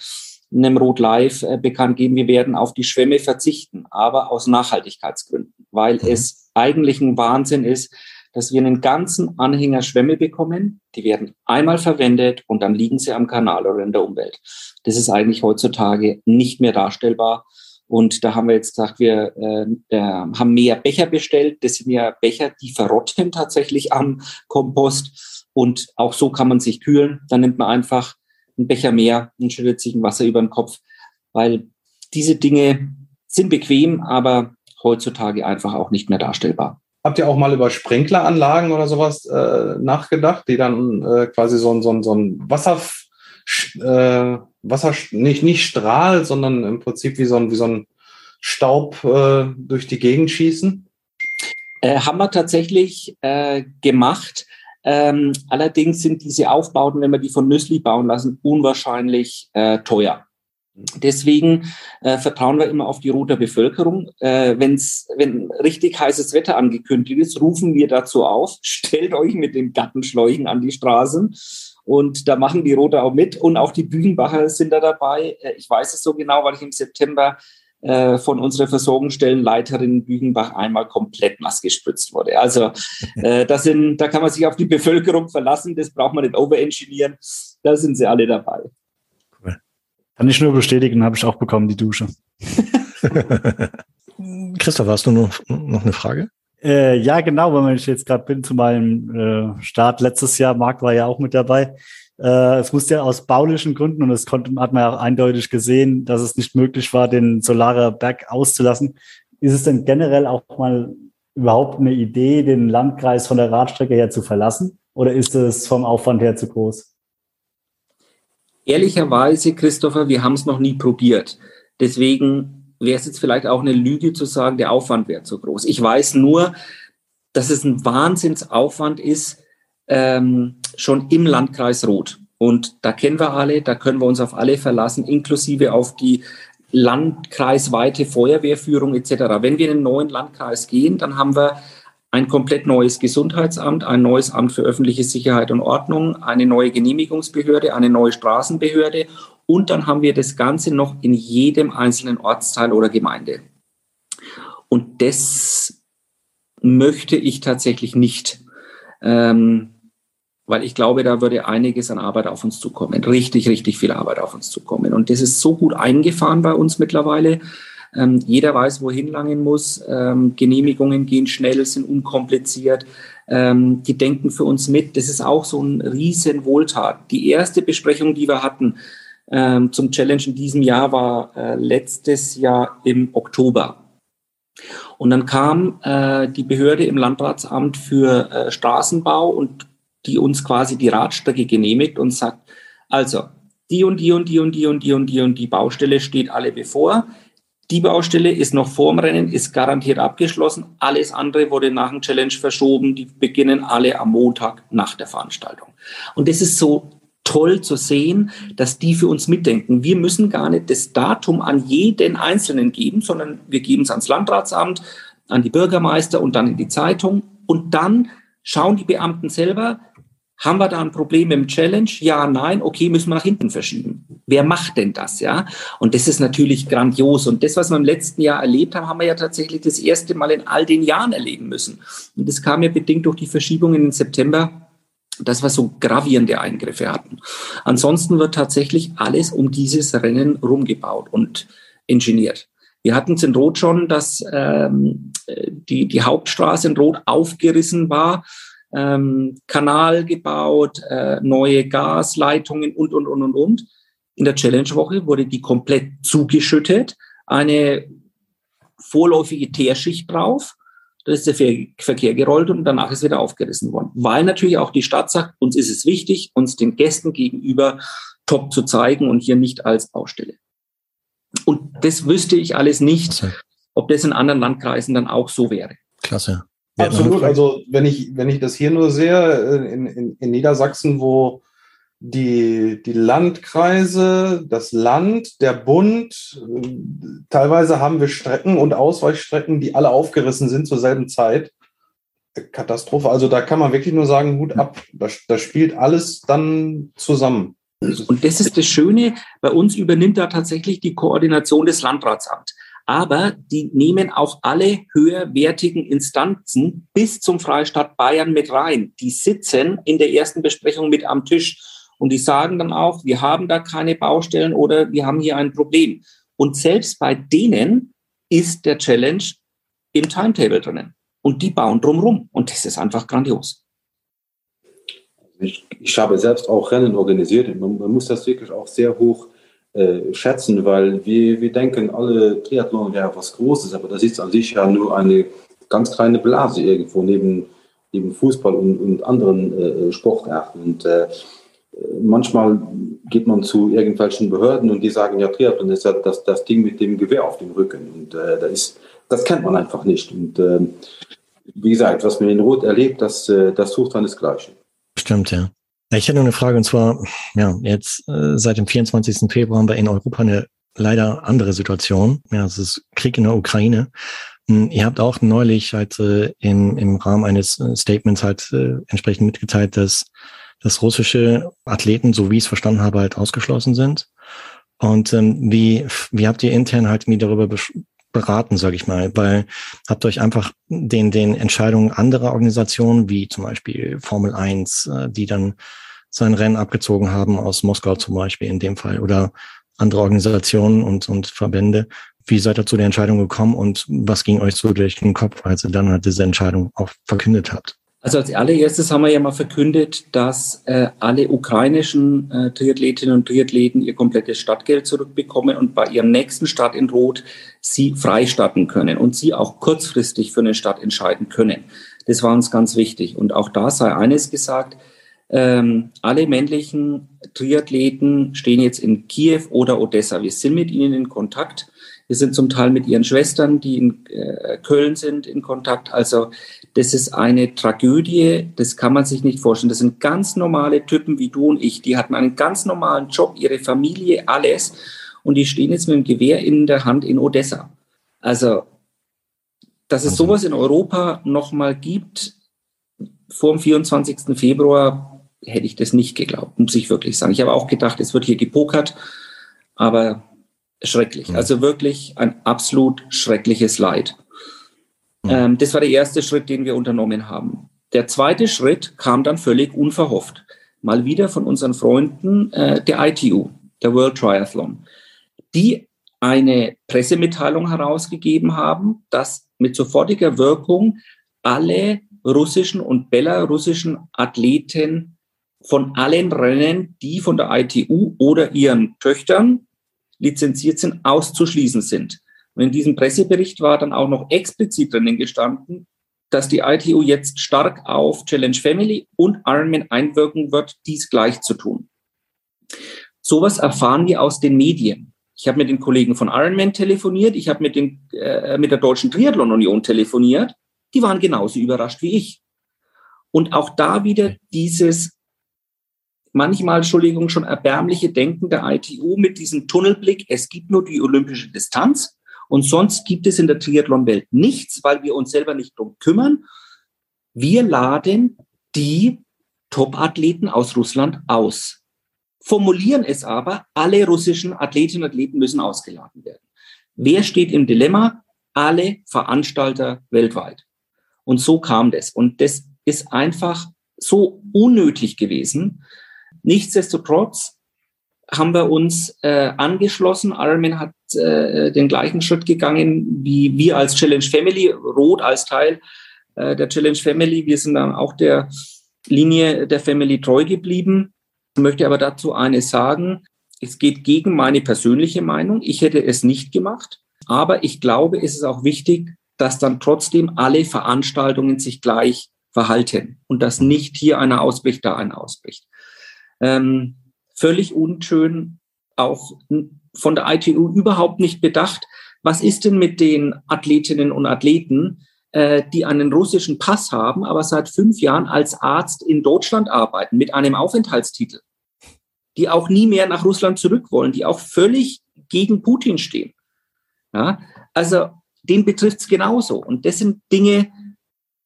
einem Rot Live äh, bekannt geben, wir werden auf die Schwämme verzichten, aber aus Nachhaltigkeitsgründen, weil mhm. es eigentlich ein Wahnsinn ist, dass wir einen ganzen Anhänger Schwämme bekommen. Die werden einmal verwendet und dann liegen sie am Kanal oder in der Umwelt. Das ist eigentlich heutzutage nicht mehr darstellbar. Und da haben wir jetzt gesagt, wir äh, äh, haben mehr Becher bestellt. Das sind ja Becher, die verrotten tatsächlich am Kompost. Und auch so kann man sich kühlen. Dann nimmt man einfach einen Becher mehr und schüttet sich ein Wasser über den Kopf, weil diese Dinge sind bequem, aber heutzutage einfach auch nicht mehr darstellbar. Habt ihr auch mal über Sprinkleranlagen oder sowas äh, nachgedacht, die dann äh, quasi so ein, so ein, so ein Wasser, äh, Wasser, nicht, nicht Strahl, sondern im Prinzip wie so ein, wie so ein Staub äh, durch die Gegend schießen? Äh, haben wir tatsächlich äh, gemacht. Ähm, allerdings sind diese Aufbauten, wenn wir die von Nüssli bauen lassen, unwahrscheinlich äh, teuer. Deswegen äh, vertrauen wir immer auf die rote Bevölkerung. Äh, wenn's, wenn richtig heißes Wetter angekündigt ist, rufen wir dazu auf, stellt euch mit den Gattenschläuchen an die Straßen und da machen die Rote auch mit und auch die Bügenbacher sind da dabei. Äh, ich weiß es so genau, weil ich im September äh, von unserer Versorgungsstellenleiterin Bügenbach einmal komplett nass gespritzt wurde. Also äh, das sind, da kann man sich auf die Bevölkerung verlassen, das braucht man nicht overengineeren. Da sind sie alle dabei. Cool. Kann ich nur bestätigen, habe ich auch bekommen, die Dusche. Christoph, hast du noch, noch eine Frage? Äh, ja, genau, weil ich jetzt gerade bin zu meinem äh, Start letztes Jahr, Marc war ja auch mit dabei. Äh, es musste ja aus baulichen Gründen, und das konnte, hat man ja auch eindeutig gesehen, dass es nicht möglich war, den Solarer Berg auszulassen. Ist es denn generell auch mal überhaupt eine Idee, den Landkreis von der Radstrecke her zu verlassen? Oder ist es vom Aufwand her zu groß? Ehrlicherweise, Christopher, wir haben es noch nie probiert. Deswegen wäre es jetzt vielleicht auch eine Lüge zu sagen, der Aufwand wäre zu groß. Ich weiß nur, dass es ein Wahnsinnsaufwand ist, ähm, schon im Landkreis Rot. Und da kennen wir alle, da können wir uns auf alle verlassen, inklusive auf die landkreisweite Feuerwehrführung etc. Wenn wir in einen neuen Landkreis gehen, dann haben wir ein komplett neues Gesundheitsamt, ein neues Amt für öffentliche Sicherheit und Ordnung, eine neue Genehmigungsbehörde, eine neue Straßenbehörde und dann haben wir das Ganze noch in jedem einzelnen Ortsteil oder Gemeinde. Und das möchte ich tatsächlich nicht, ähm, weil ich glaube, da würde einiges an Arbeit auf uns zukommen. Richtig, richtig viel Arbeit auf uns zukommen. Und das ist so gut eingefahren bei uns mittlerweile. Ähm, jeder weiß, wohin langen muss. Ähm, Genehmigungen gehen schnell, sind unkompliziert. Ähm, die denken für uns mit. Das ist auch so ein riesen Wohltat. Die erste Besprechung, die wir hatten, ähm, zum Challenge in diesem Jahr war äh, letztes Jahr im Oktober. Und dann kam äh, die Behörde im Landratsamt für äh, Straßenbau und die uns quasi die Radstrecke genehmigt und sagt, also die und die und die und die und die und die und die Baustelle steht alle bevor. Die Baustelle ist noch vorm Rennen, ist garantiert abgeschlossen. Alles andere wurde nach dem Challenge verschoben. Die beginnen alle am Montag nach der Veranstaltung. Und das ist so toll zu sehen, dass die für uns mitdenken. Wir müssen gar nicht das Datum an jeden Einzelnen geben, sondern wir geben es ans Landratsamt, an die Bürgermeister und dann in die Zeitung. Und dann schauen die Beamten selber, haben wir da ein Problem im Challenge? Ja, nein, okay, müssen wir nach hinten verschieben. Wer macht denn das, ja? Und das ist natürlich grandios. Und das, was wir im letzten Jahr erlebt haben, haben wir ja tatsächlich das erste Mal in all den Jahren erleben müssen. Und das kam ja bedingt durch die Verschiebungen im September, dass wir so gravierende Eingriffe hatten. Ansonsten wird tatsächlich alles um dieses Rennen rumgebaut und ingeniert. Wir hatten es in Rot schon, dass ähm, die, die Hauptstraße in Rot aufgerissen war ähm, Kanal gebaut, äh, neue Gasleitungen und, und, und, und, und. In der Challenge-Woche wurde die komplett zugeschüttet, eine vorläufige Teerschicht drauf. Da ist der Verkehr gerollt und danach ist wieder aufgerissen worden. Weil natürlich auch die Stadt sagt, uns ist es wichtig, uns den Gästen gegenüber top zu zeigen und hier nicht als Baustelle. Und das wüsste ich alles nicht, ob das in anderen Landkreisen dann auch so wäre. Klasse. Absolut. Also wenn ich, wenn ich das hier nur sehe, äh, in, in, in Niedersachsen, wo die, die Landkreise, das Land, der Bund, äh, teilweise haben wir Strecken und Ausweichstrecken, die alle aufgerissen sind zur selben Zeit. Katastrophe. Also da kann man wirklich nur sagen, Hut ab. Da, da spielt alles dann zusammen. Und das ist das Schöne, bei uns übernimmt da tatsächlich die Koordination des Landratsamts aber die nehmen auch alle höherwertigen Instanzen bis zum Freistaat Bayern mit rein. Die sitzen in der ersten Besprechung mit am Tisch und die sagen dann auch, wir haben da keine Baustellen oder wir haben hier ein Problem. Und selbst bei denen ist der Challenge im Timetable drinnen. Und die bauen drumherum. Und das ist einfach grandios. Ich, ich habe selbst auch Rennen organisiert. Man, man muss das wirklich auch sehr hoch äh, schätzen, weil wir, wir denken, alle Triathlon wäre was Großes, aber das ist an sich ja nur eine ganz kleine Blase irgendwo neben, neben Fußball und, und anderen äh, Sportarten. Und äh, manchmal geht man zu irgendwelchen Behörden und die sagen, ja, Triathlon ist ja das, das Ding mit dem Gewehr auf dem Rücken. Und äh, das, ist, das kennt man einfach nicht. Und äh, wie gesagt, was man in Rot erlebt, das, äh, das sucht dann das Gleiche. Stimmt, ja. Ich hätte noch eine Frage und zwar, ja, jetzt äh, seit dem 24. Februar haben wir in Europa eine leider andere Situation. Ja, es ist Krieg in der Ukraine. Hm, ihr habt auch neulich halt äh, im, im Rahmen eines äh, Statements halt äh, entsprechend mitgeteilt, dass, dass russische Athleten, so wie ich es verstanden habe, halt ausgeschlossen sind. Und ähm, wie, wie habt ihr intern halt mir darüber beraten, sage ich mal, weil habt euch einfach den, den Entscheidungen anderer Organisationen, wie zum Beispiel Formel 1, äh, die dann sein Rennen abgezogen haben aus Moskau zum Beispiel in dem Fall oder andere Organisationen und, und Verbände. Wie seid ihr zu der Entscheidung gekommen und was ging euch so durch den Kopf, als ihr dann halt diese Entscheidung auch verkündet habt? Also als allererstes haben wir ja mal verkündet, dass äh, alle ukrainischen äh, Triathletinnen und Triathleten ihr komplettes Stadtgeld zurückbekommen und bei ihrem nächsten Start in Rot sie freistatten können und sie auch kurzfristig für eine Stadt entscheiden können. Das war uns ganz wichtig. Und auch da sei eines gesagt, ähm, alle männlichen Triathleten stehen jetzt in Kiew oder Odessa. Wir sind mit ihnen in Kontakt. Wir sind zum Teil mit ihren Schwestern, die in äh, Köln sind, in Kontakt. Also das ist eine Tragödie, das kann man sich nicht vorstellen. Das sind ganz normale Typen wie du und ich. Die hatten einen ganz normalen Job, ihre Familie, alles. Und die stehen jetzt mit dem Gewehr in der Hand in Odessa. Also, dass es sowas in Europa nochmal gibt, vor dem 24. Februar, hätte ich das nicht geglaubt, muss ich wirklich sagen. Ich habe auch gedacht, es wird hier gepokert, aber schrecklich. Also wirklich ein absolut schreckliches Leid. Ähm, das war der erste Schritt, den wir unternommen haben. Der zweite Schritt kam dann völlig unverhofft. Mal wieder von unseren Freunden äh, der ITU, der World Triathlon, die eine Pressemitteilung herausgegeben haben, dass mit sofortiger Wirkung alle russischen und belarussischen Athleten von allen Rennen, die von der ITU oder ihren Töchtern lizenziert sind, auszuschließen sind. Und in diesem Pressebericht war dann auch noch explizit drinnen gestanden, dass die ITU jetzt stark auf Challenge Family und Ironman einwirken wird, dies gleich zu tun. Sowas erfahren wir aus den Medien. Ich habe mit den Kollegen von Ironman telefoniert, ich habe mit, äh, mit der Deutschen Triathlon Union telefoniert. Die waren genauso überrascht wie ich. Und auch da wieder dieses manchmal, Entschuldigung, schon erbärmliche Denken der ITU mit diesem Tunnelblick. Es gibt nur die olympische Distanz und sonst gibt es in der Triathlon-Welt nichts, weil wir uns selber nicht drum kümmern. Wir laden die Top-Athleten aus Russland aus. Formulieren es aber, alle russischen Athletinnen und Athleten müssen ausgeladen werden. Wer steht im Dilemma? Alle Veranstalter weltweit. Und so kam das. Und das ist einfach so unnötig gewesen. Nichtsdestotrotz haben wir uns äh, angeschlossen. Ironman hat äh, den gleichen Schritt gegangen wie wir als Challenge Family, Rot als Teil äh, der Challenge Family. Wir sind dann auch der Linie der Family treu geblieben. Ich möchte aber dazu eines sagen. Es geht gegen meine persönliche Meinung. Ich hätte es nicht gemacht. Aber ich glaube, es ist auch wichtig, dass dann trotzdem alle Veranstaltungen sich gleich verhalten und dass nicht hier einer ausbricht, da einer ausbricht. Ähm, völlig unschön, auch von der ITU überhaupt nicht bedacht. Was ist denn mit den Athletinnen und Athleten, äh, die einen russischen Pass haben, aber seit fünf Jahren als Arzt in Deutschland arbeiten mit einem Aufenthaltstitel, die auch nie mehr nach Russland zurück wollen, die auch völlig gegen Putin stehen? Ja, also den betrifft es genauso. Und das sind Dinge,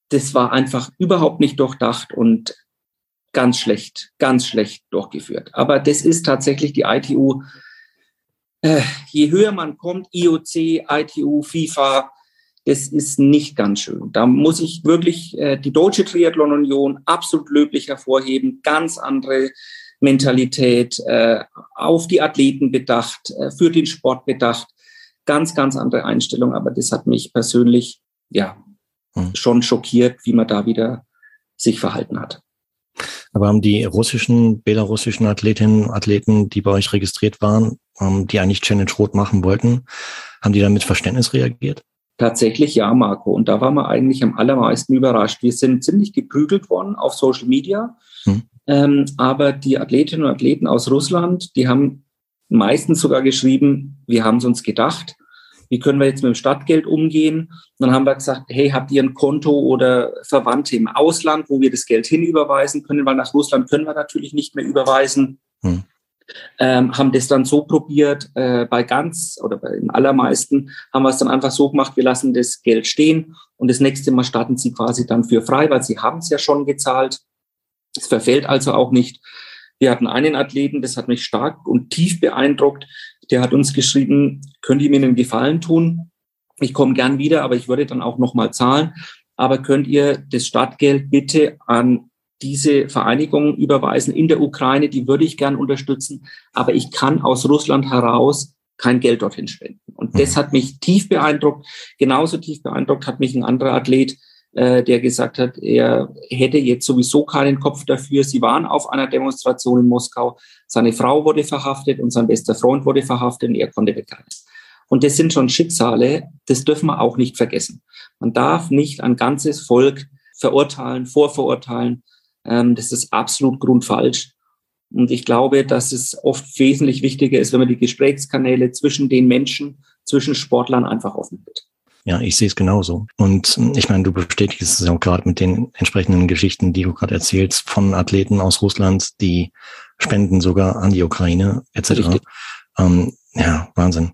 das war einfach überhaupt nicht durchdacht und ganz schlecht, ganz schlecht durchgeführt. Aber das ist tatsächlich die ITU. Äh, je höher man kommt, IOC, ITU, FIFA, das ist nicht ganz schön. Da muss ich wirklich äh, die Deutsche Triathlon Union absolut löblich hervorheben. Ganz andere Mentalität, äh, auf die Athleten bedacht, äh, für den Sport bedacht. Ganz, ganz andere Einstellung. Aber das hat mich persönlich, ja, hm. schon schockiert, wie man da wieder sich verhalten hat. Aber haben die russischen, belarussischen Athletinnen, Athleten, die bei euch registriert waren, ähm, die eigentlich Challenge Rot machen wollten, haben die dann mit Verständnis reagiert? Tatsächlich ja, Marco. Und da waren wir eigentlich am allermeisten überrascht. Wir sind ziemlich geprügelt worden auf Social Media. Hm. Ähm, aber die Athletinnen und Athleten aus Russland, die haben meistens sogar geschrieben, wir haben es uns gedacht wie können wir jetzt mit dem Stadtgeld umgehen? Und dann haben wir gesagt, hey, habt ihr ein Konto oder Verwandte im Ausland, wo wir das Geld hinüberweisen können, weil nach Russland können wir natürlich nicht mehr überweisen. Hm. Ähm, haben das dann so probiert, äh, bei ganz oder bei den allermeisten haben wir es dann einfach so gemacht, wir lassen das Geld stehen und das nächste Mal starten sie quasi dann für frei, weil sie haben es ja schon gezahlt. Es verfällt also auch nicht. Wir hatten einen Athleten, das hat mich stark und tief beeindruckt der hat uns geschrieben, könnt ihr mir einen Gefallen tun? Ich komme gern wieder, aber ich würde dann auch nochmal zahlen. Aber könnt ihr das Stadtgeld bitte an diese Vereinigung überweisen in der Ukraine? Die würde ich gern unterstützen. Aber ich kann aus Russland heraus kein Geld dorthin spenden. Und das mhm. hat mich tief beeindruckt. Genauso tief beeindruckt hat mich ein anderer Athlet, äh, der gesagt hat, er hätte jetzt sowieso keinen Kopf dafür. Sie waren auf einer Demonstration in Moskau. Seine Frau wurde verhaftet und sein bester Freund wurde verhaftet und er konnte wegrennen. Und das sind schon Schicksale, das dürfen wir auch nicht vergessen. Man darf nicht ein ganzes Volk verurteilen, vorverurteilen. Ähm, das ist absolut grundfalsch. Und ich glaube, dass es oft wesentlich wichtiger ist, wenn man die Gesprächskanäle zwischen den Menschen, zwischen Sportlern einfach offen wird. Ja, ich sehe es genauso. Und hm, ich meine, du bestätigst es auch gerade mit den entsprechenden Geschichten, die du gerade erzählst, von Athleten aus Russland, die spenden sogar an die Ukraine etc. Ähm, ja, Wahnsinn.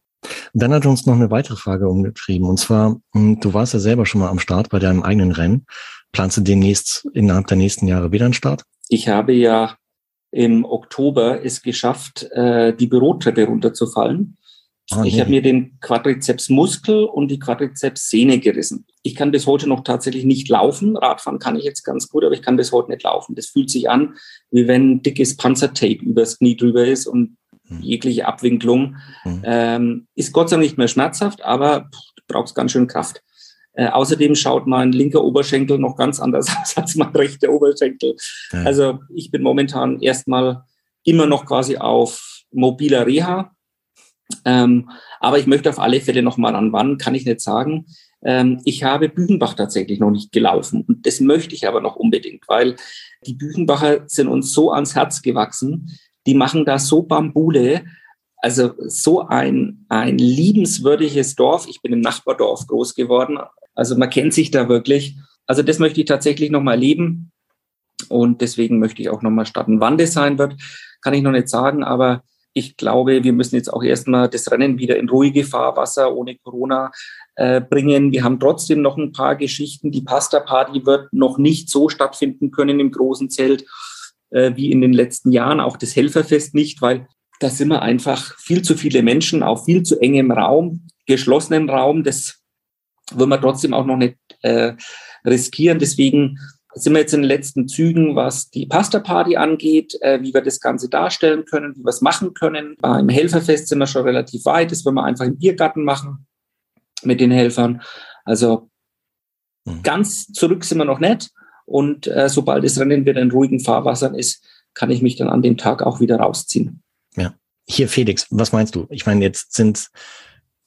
Dann hat uns noch eine weitere Frage umgeschrieben. Und zwar, hm, du warst ja selber schon mal am Start bei deinem eigenen Rennen. Planst du demnächst innerhalb der nächsten Jahre wieder einen Start? Ich habe ja im Oktober es geschafft, äh, die Bürotreppe runterzufallen. Oh, ich nee. habe mir den Quadrizepsmuskel und die Quadrizepssehne gerissen. Ich kann bis heute noch tatsächlich nicht laufen. Radfahren kann ich jetzt ganz gut, aber ich kann bis heute nicht laufen. Das fühlt sich an, wie wenn dickes Panzertape übers Knie drüber ist und hm. jegliche Abwinklung. Hm. Ähm, ist Gott sei Dank nicht mehr schmerzhaft, aber du brauchst ganz schön Kraft. Äh, außerdem schaut mein linker Oberschenkel noch ganz anders aus als mein rechter Oberschenkel. Ja. Also ich bin momentan erstmal immer noch quasi auf mobiler Reha ähm, aber ich möchte auf alle Fälle noch mal ran. Wann kann ich nicht sagen. Ähm, ich habe Bügenbach tatsächlich noch nicht gelaufen. Und das möchte ich aber noch unbedingt, weil die Bügenbacher sind uns so ans Herz gewachsen. Die machen da so Bambule. Also so ein, ein liebenswürdiges Dorf. Ich bin im Nachbardorf groß geworden. Also man kennt sich da wirklich. Also das möchte ich tatsächlich noch mal erleben. Und deswegen möchte ich auch nochmal starten. Wann das sein wird, kann ich noch nicht sagen, aber ich glaube, wir müssen jetzt auch erstmal das Rennen wieder in ruhige Fahrwasser ohne Corona äh, bringen. Wir haben trotzdem noch ein paar Geschichten. Die Pasta-Party wird noch nicht so stattfinden können im großen Zelt äh, wie in den letzten Jahren. Auch das Helferfest nicht, weil da sind wir einfach viel zu viele Menschen auf viel zu engem Raum, geschlossenen Raum. Das wollen wir trotzdem auch noch nicht äh, riskieren. Deswegen sind wir jetzt in den letzten Zügen, was die Pasta-Party angeht, äh, wie wir das Ganze darstellen können, wie wir es machen können. Beim Helferfest sind wir schon relativ weit. Das wollen wir einfach im Biergarten machen mit den Helfern. Also mhm. ganz zurück sind wir noch nicht. Und äh, sobald das Rennen wieder in ruhigen Fahrwassern ist, kann ich mich dann an dem Tag auch wieder rausziehen. Ja. Hier, Felix, was meinst du? Ich meine, jetzt sind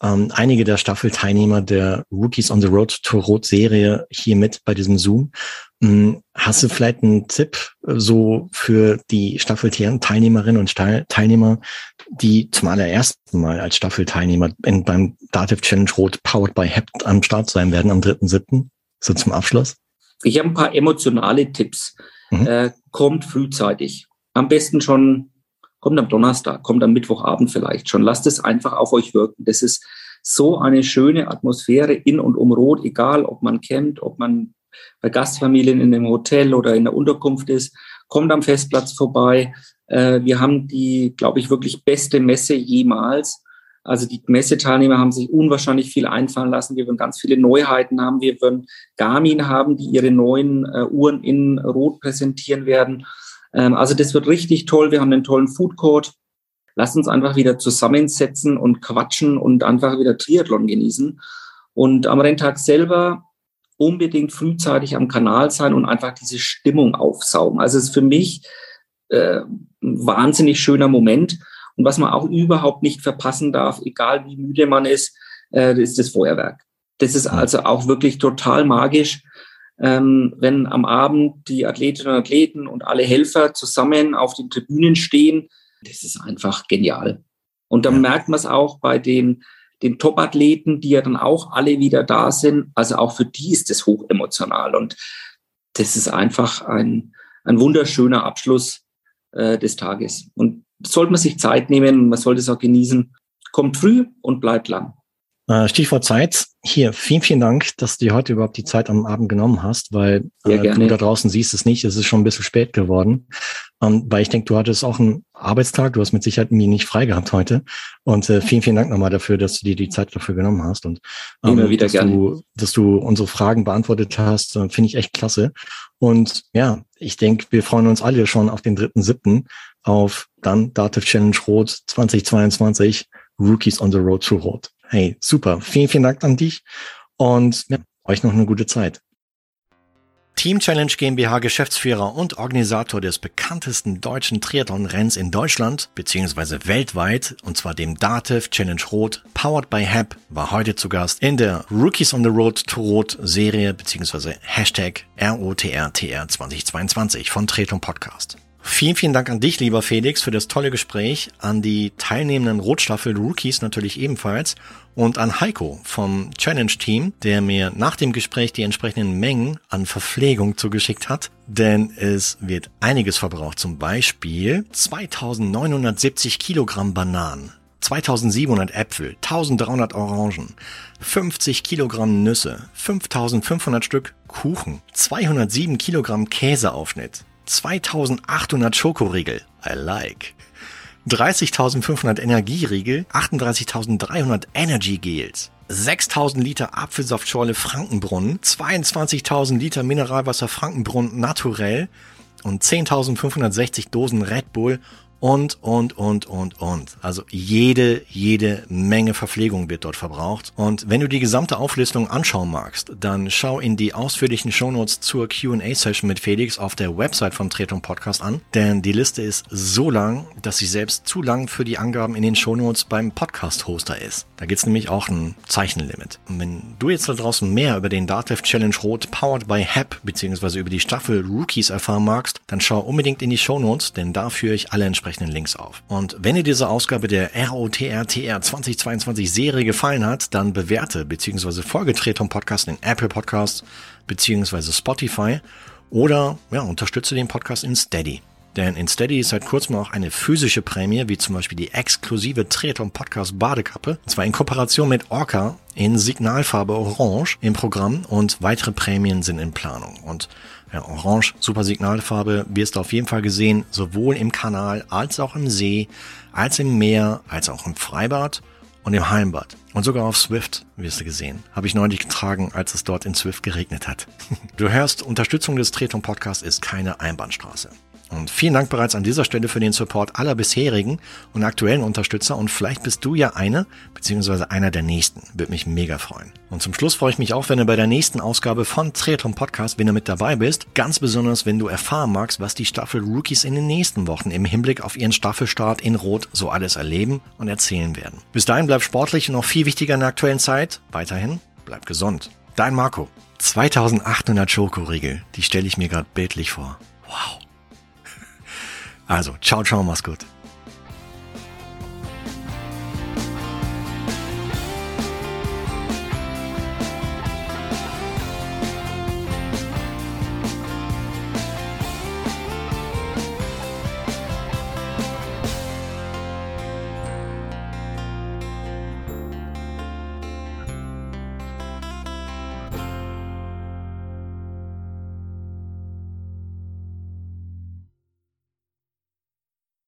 ähm, einige der Staffelteilnehmer der Rookies on the Road to Rot Serie hier mit bei diesem Zoom. Hm, hast du vielleicht einen Tipp äh, so für die Staffelteilnehmerinnen und Teilnehmer, die zum allerersten Mal als Staffelteilnehmer in, beim Dativ Challenge Rot Powered by Hept am Start sein werden am 3.7. So zum Abschluss? Ich habe ein paar emotionale Tipps. Mhm. Äh, kommt frühzeitig. Am besten schon, kommt am Donnerstag, kommt am Mittwochabend vielleicht schon. Lasst es einfach auf euch wirken. Das ist so eine schöne Atmosphäre in und um Rot, egal ob man kennt, ob man bei Gastfamilien in einem Hotel oder in der Unterkunft ist, kommt am Festplatz vorbei. Äh, wir haben die, glaube ich, wirklich beste Messe jemals. Also die Messeteilnehmer haben sich unwahrscheinlich viel einfallen lassen. Wir werden ganz viele Neuheiten haben. Wir werden Garmin haben, die ihre neuen äh, Uhren in Rot präsentieren werden. Ähm, also das wird richtig toll. Wir haben einen tollen Food Court. Lass uns einfach wieder zusammensetzen und quatschen und einfach wieder Triathlon genießen. Und am Renntag selber unbedingt frühzeitig am Kanal sein und einfach diese Stimmung aufsaugen. Also es ist für mich äh, ein wahnsinnig schöner Moment. Und was man auch überhaupt nicht verpassen darf, egal wie müde man ist, äh, ist das Feuerwerk. Das ist also auch wirklich total magisch, ähm, wenn am Abend die Athletinnen und Athleten und alle Helfer zusammen auf den Tribünen stehen. Das ist einfach genial. Und dann merkt man es auch bei den den Top-Athleten, die ja dann auch alle wieder da sind. Also auch für die ist das hochemotional. Und das ist einfach ein, ein wunderschöner Abschluss äh, des Tages. Und sollte man sich Zeit nehmen, man sollte es auch genießen. Kommt früh und bleibt lang. Äh, Stichwort Zeit. Hier, vielen, vielen Dank, dass du dir heute überhaupt die Zeit am Abend genommen hast, weil äh, du da draußen siehst es nicht. Es ist schon ein bisschen spät geworden. Ähm, weil ich denke, du hattest auch einen Arbeitstag. Du hast mit Sicherheit mir nicht frei gehabt heute. Und äh, vielen, vielen Dank nochmal dafür, dass du dir die Zeit dafür genommen hast. Und ähm, Immer wieder dass, gerne. Du, dass du unsere Fragen beantwortet hast, äh, finde ich echt klasse. Und ja, ich denke, wir freuen uns alle schon auf den dritten siebten auf dann Dativ Challenge Rot 2022 Rookies on the Road to Rot. Hey, super. Vielen, vielen Dank an dich und ja, euch noch eine gute Zeit. Team Challenge GmbH Geschäftsführer und Organisator des bekanntesten deutschen Triathlon-Renns in Deutschland bzw. weltweit, und zwar dem Dativ Challenge Rot, powered by HAP, war heute zu Gast in der Rookies on the Road to Rot Serie bzw. Hashtag ROTRTR 2022 von Tretung Podcast. Vielen, vielen Dank an dich, lieber Felix, für das tolle Gespräch, an die teilnehmenden Rotstaffel Rookies natürlich ebenfalls und an Heiko vom Challenge Team, der mir nach dem Gespräch die entsprechenden Mengen an Verpflegung zugeschickt hat, denn es wird einiges verbraucht, zum Beispiel 2970 Kilogramm Bananen. 2700 Äpfel, 1300 Orangen, 50 Kilogramm Nüsse, 5500 Stück Kuchen, 207 Kilogramm Käseaufschnitt, 2800 Schokoriegel. I like. 30.500 Energieriegel, 38.300 Energy Gels, 6.000 Liter Apfelsaftschorle Frankenbrunnen, 22.000 Liter Mineralwasser Frankenbrunnen naturell und 10.560 Dosen Red Bull und, und, und, und, und. Also jede, jede Menge Verpflegung wird dort verbraucht. Und wenn du die gesamte Auflistung anschauen magst, dann schau in die ausführlichen Shownotes zur Q&A-Session mit Felix auf der Website vom Tretung Podcast an. Denn die Liste ist so lang, dass sie selbst zu lang für die Angaben in den Shownotes beim Podcast-Hoster ist. Da gibt's nämlich auch ein Zeichenlimit. Und wenn du jetzt da draußen mehr über den Datev Challenge Rot powered by HAP beziehungsweise über die Staffel Rookies erfahren magst, dann schau unbedingt in die Shownotes, denn da führe ich alle entsprechenden entsprechenden Links auf. Und wenn dir diese Ausgabe der ROTRTR 2022 Serie gefallen hat, dann bewerte bzw. folge Treton Podcast in Apple Podcasts bzw. Spotify Oder ja, unterstütze den Podcast in Steady. Denn in Steady ist seit kurzem auch eine physische Prämie, wie zum Beispiel die exklusive Treton Podcast Badekappe. Und zwar in Kooperation mit Orca in Signalfarbe Orange im Programm und weitere Prämien sind in Planung. Und ja, Orange, super Signalfarbe, wirst du auf jeden Fall gesehen, sowohl im Kanal als auch im See, als im Meer, als auch im Freibad und im Heimbad. Und sogar auf Swift wirst du gesehen. Habe ich neulich getragen, als es dort in Swift geregnet hat. Du hörst, Unterstützung des Treton Podcasts ist keine Einbahnstraße. Und vielen Dank bereits an dieser Stelle für den Support aller bisherigen und aktuellen Unterstützer und vielleicht bist du ja eine beziehungsweise einer der nächsten. Würde mich mega freuen. Und zum Schluss freue ich mich auch, wenn du bei der nächsten Ausgabe von Triathlon Podcast, wenn du mit dabei bist. Ganz besonders, wenn du erfahren magst, was die Staffel Rookies in den nächsten Wochen im Hinblick auf ihren Staffelstart in Rot so alles erleben und erzählen werden. Bis dahin bleib sportlich und noch viel wichtiger in der aktuellen Zeit. Weiterhin bleib gesund. Dein Marco. 2800 Schokoriegel, die stelle ich mir gerade bildlich vor. Wow. Also, ciao, ciao, mach's gut.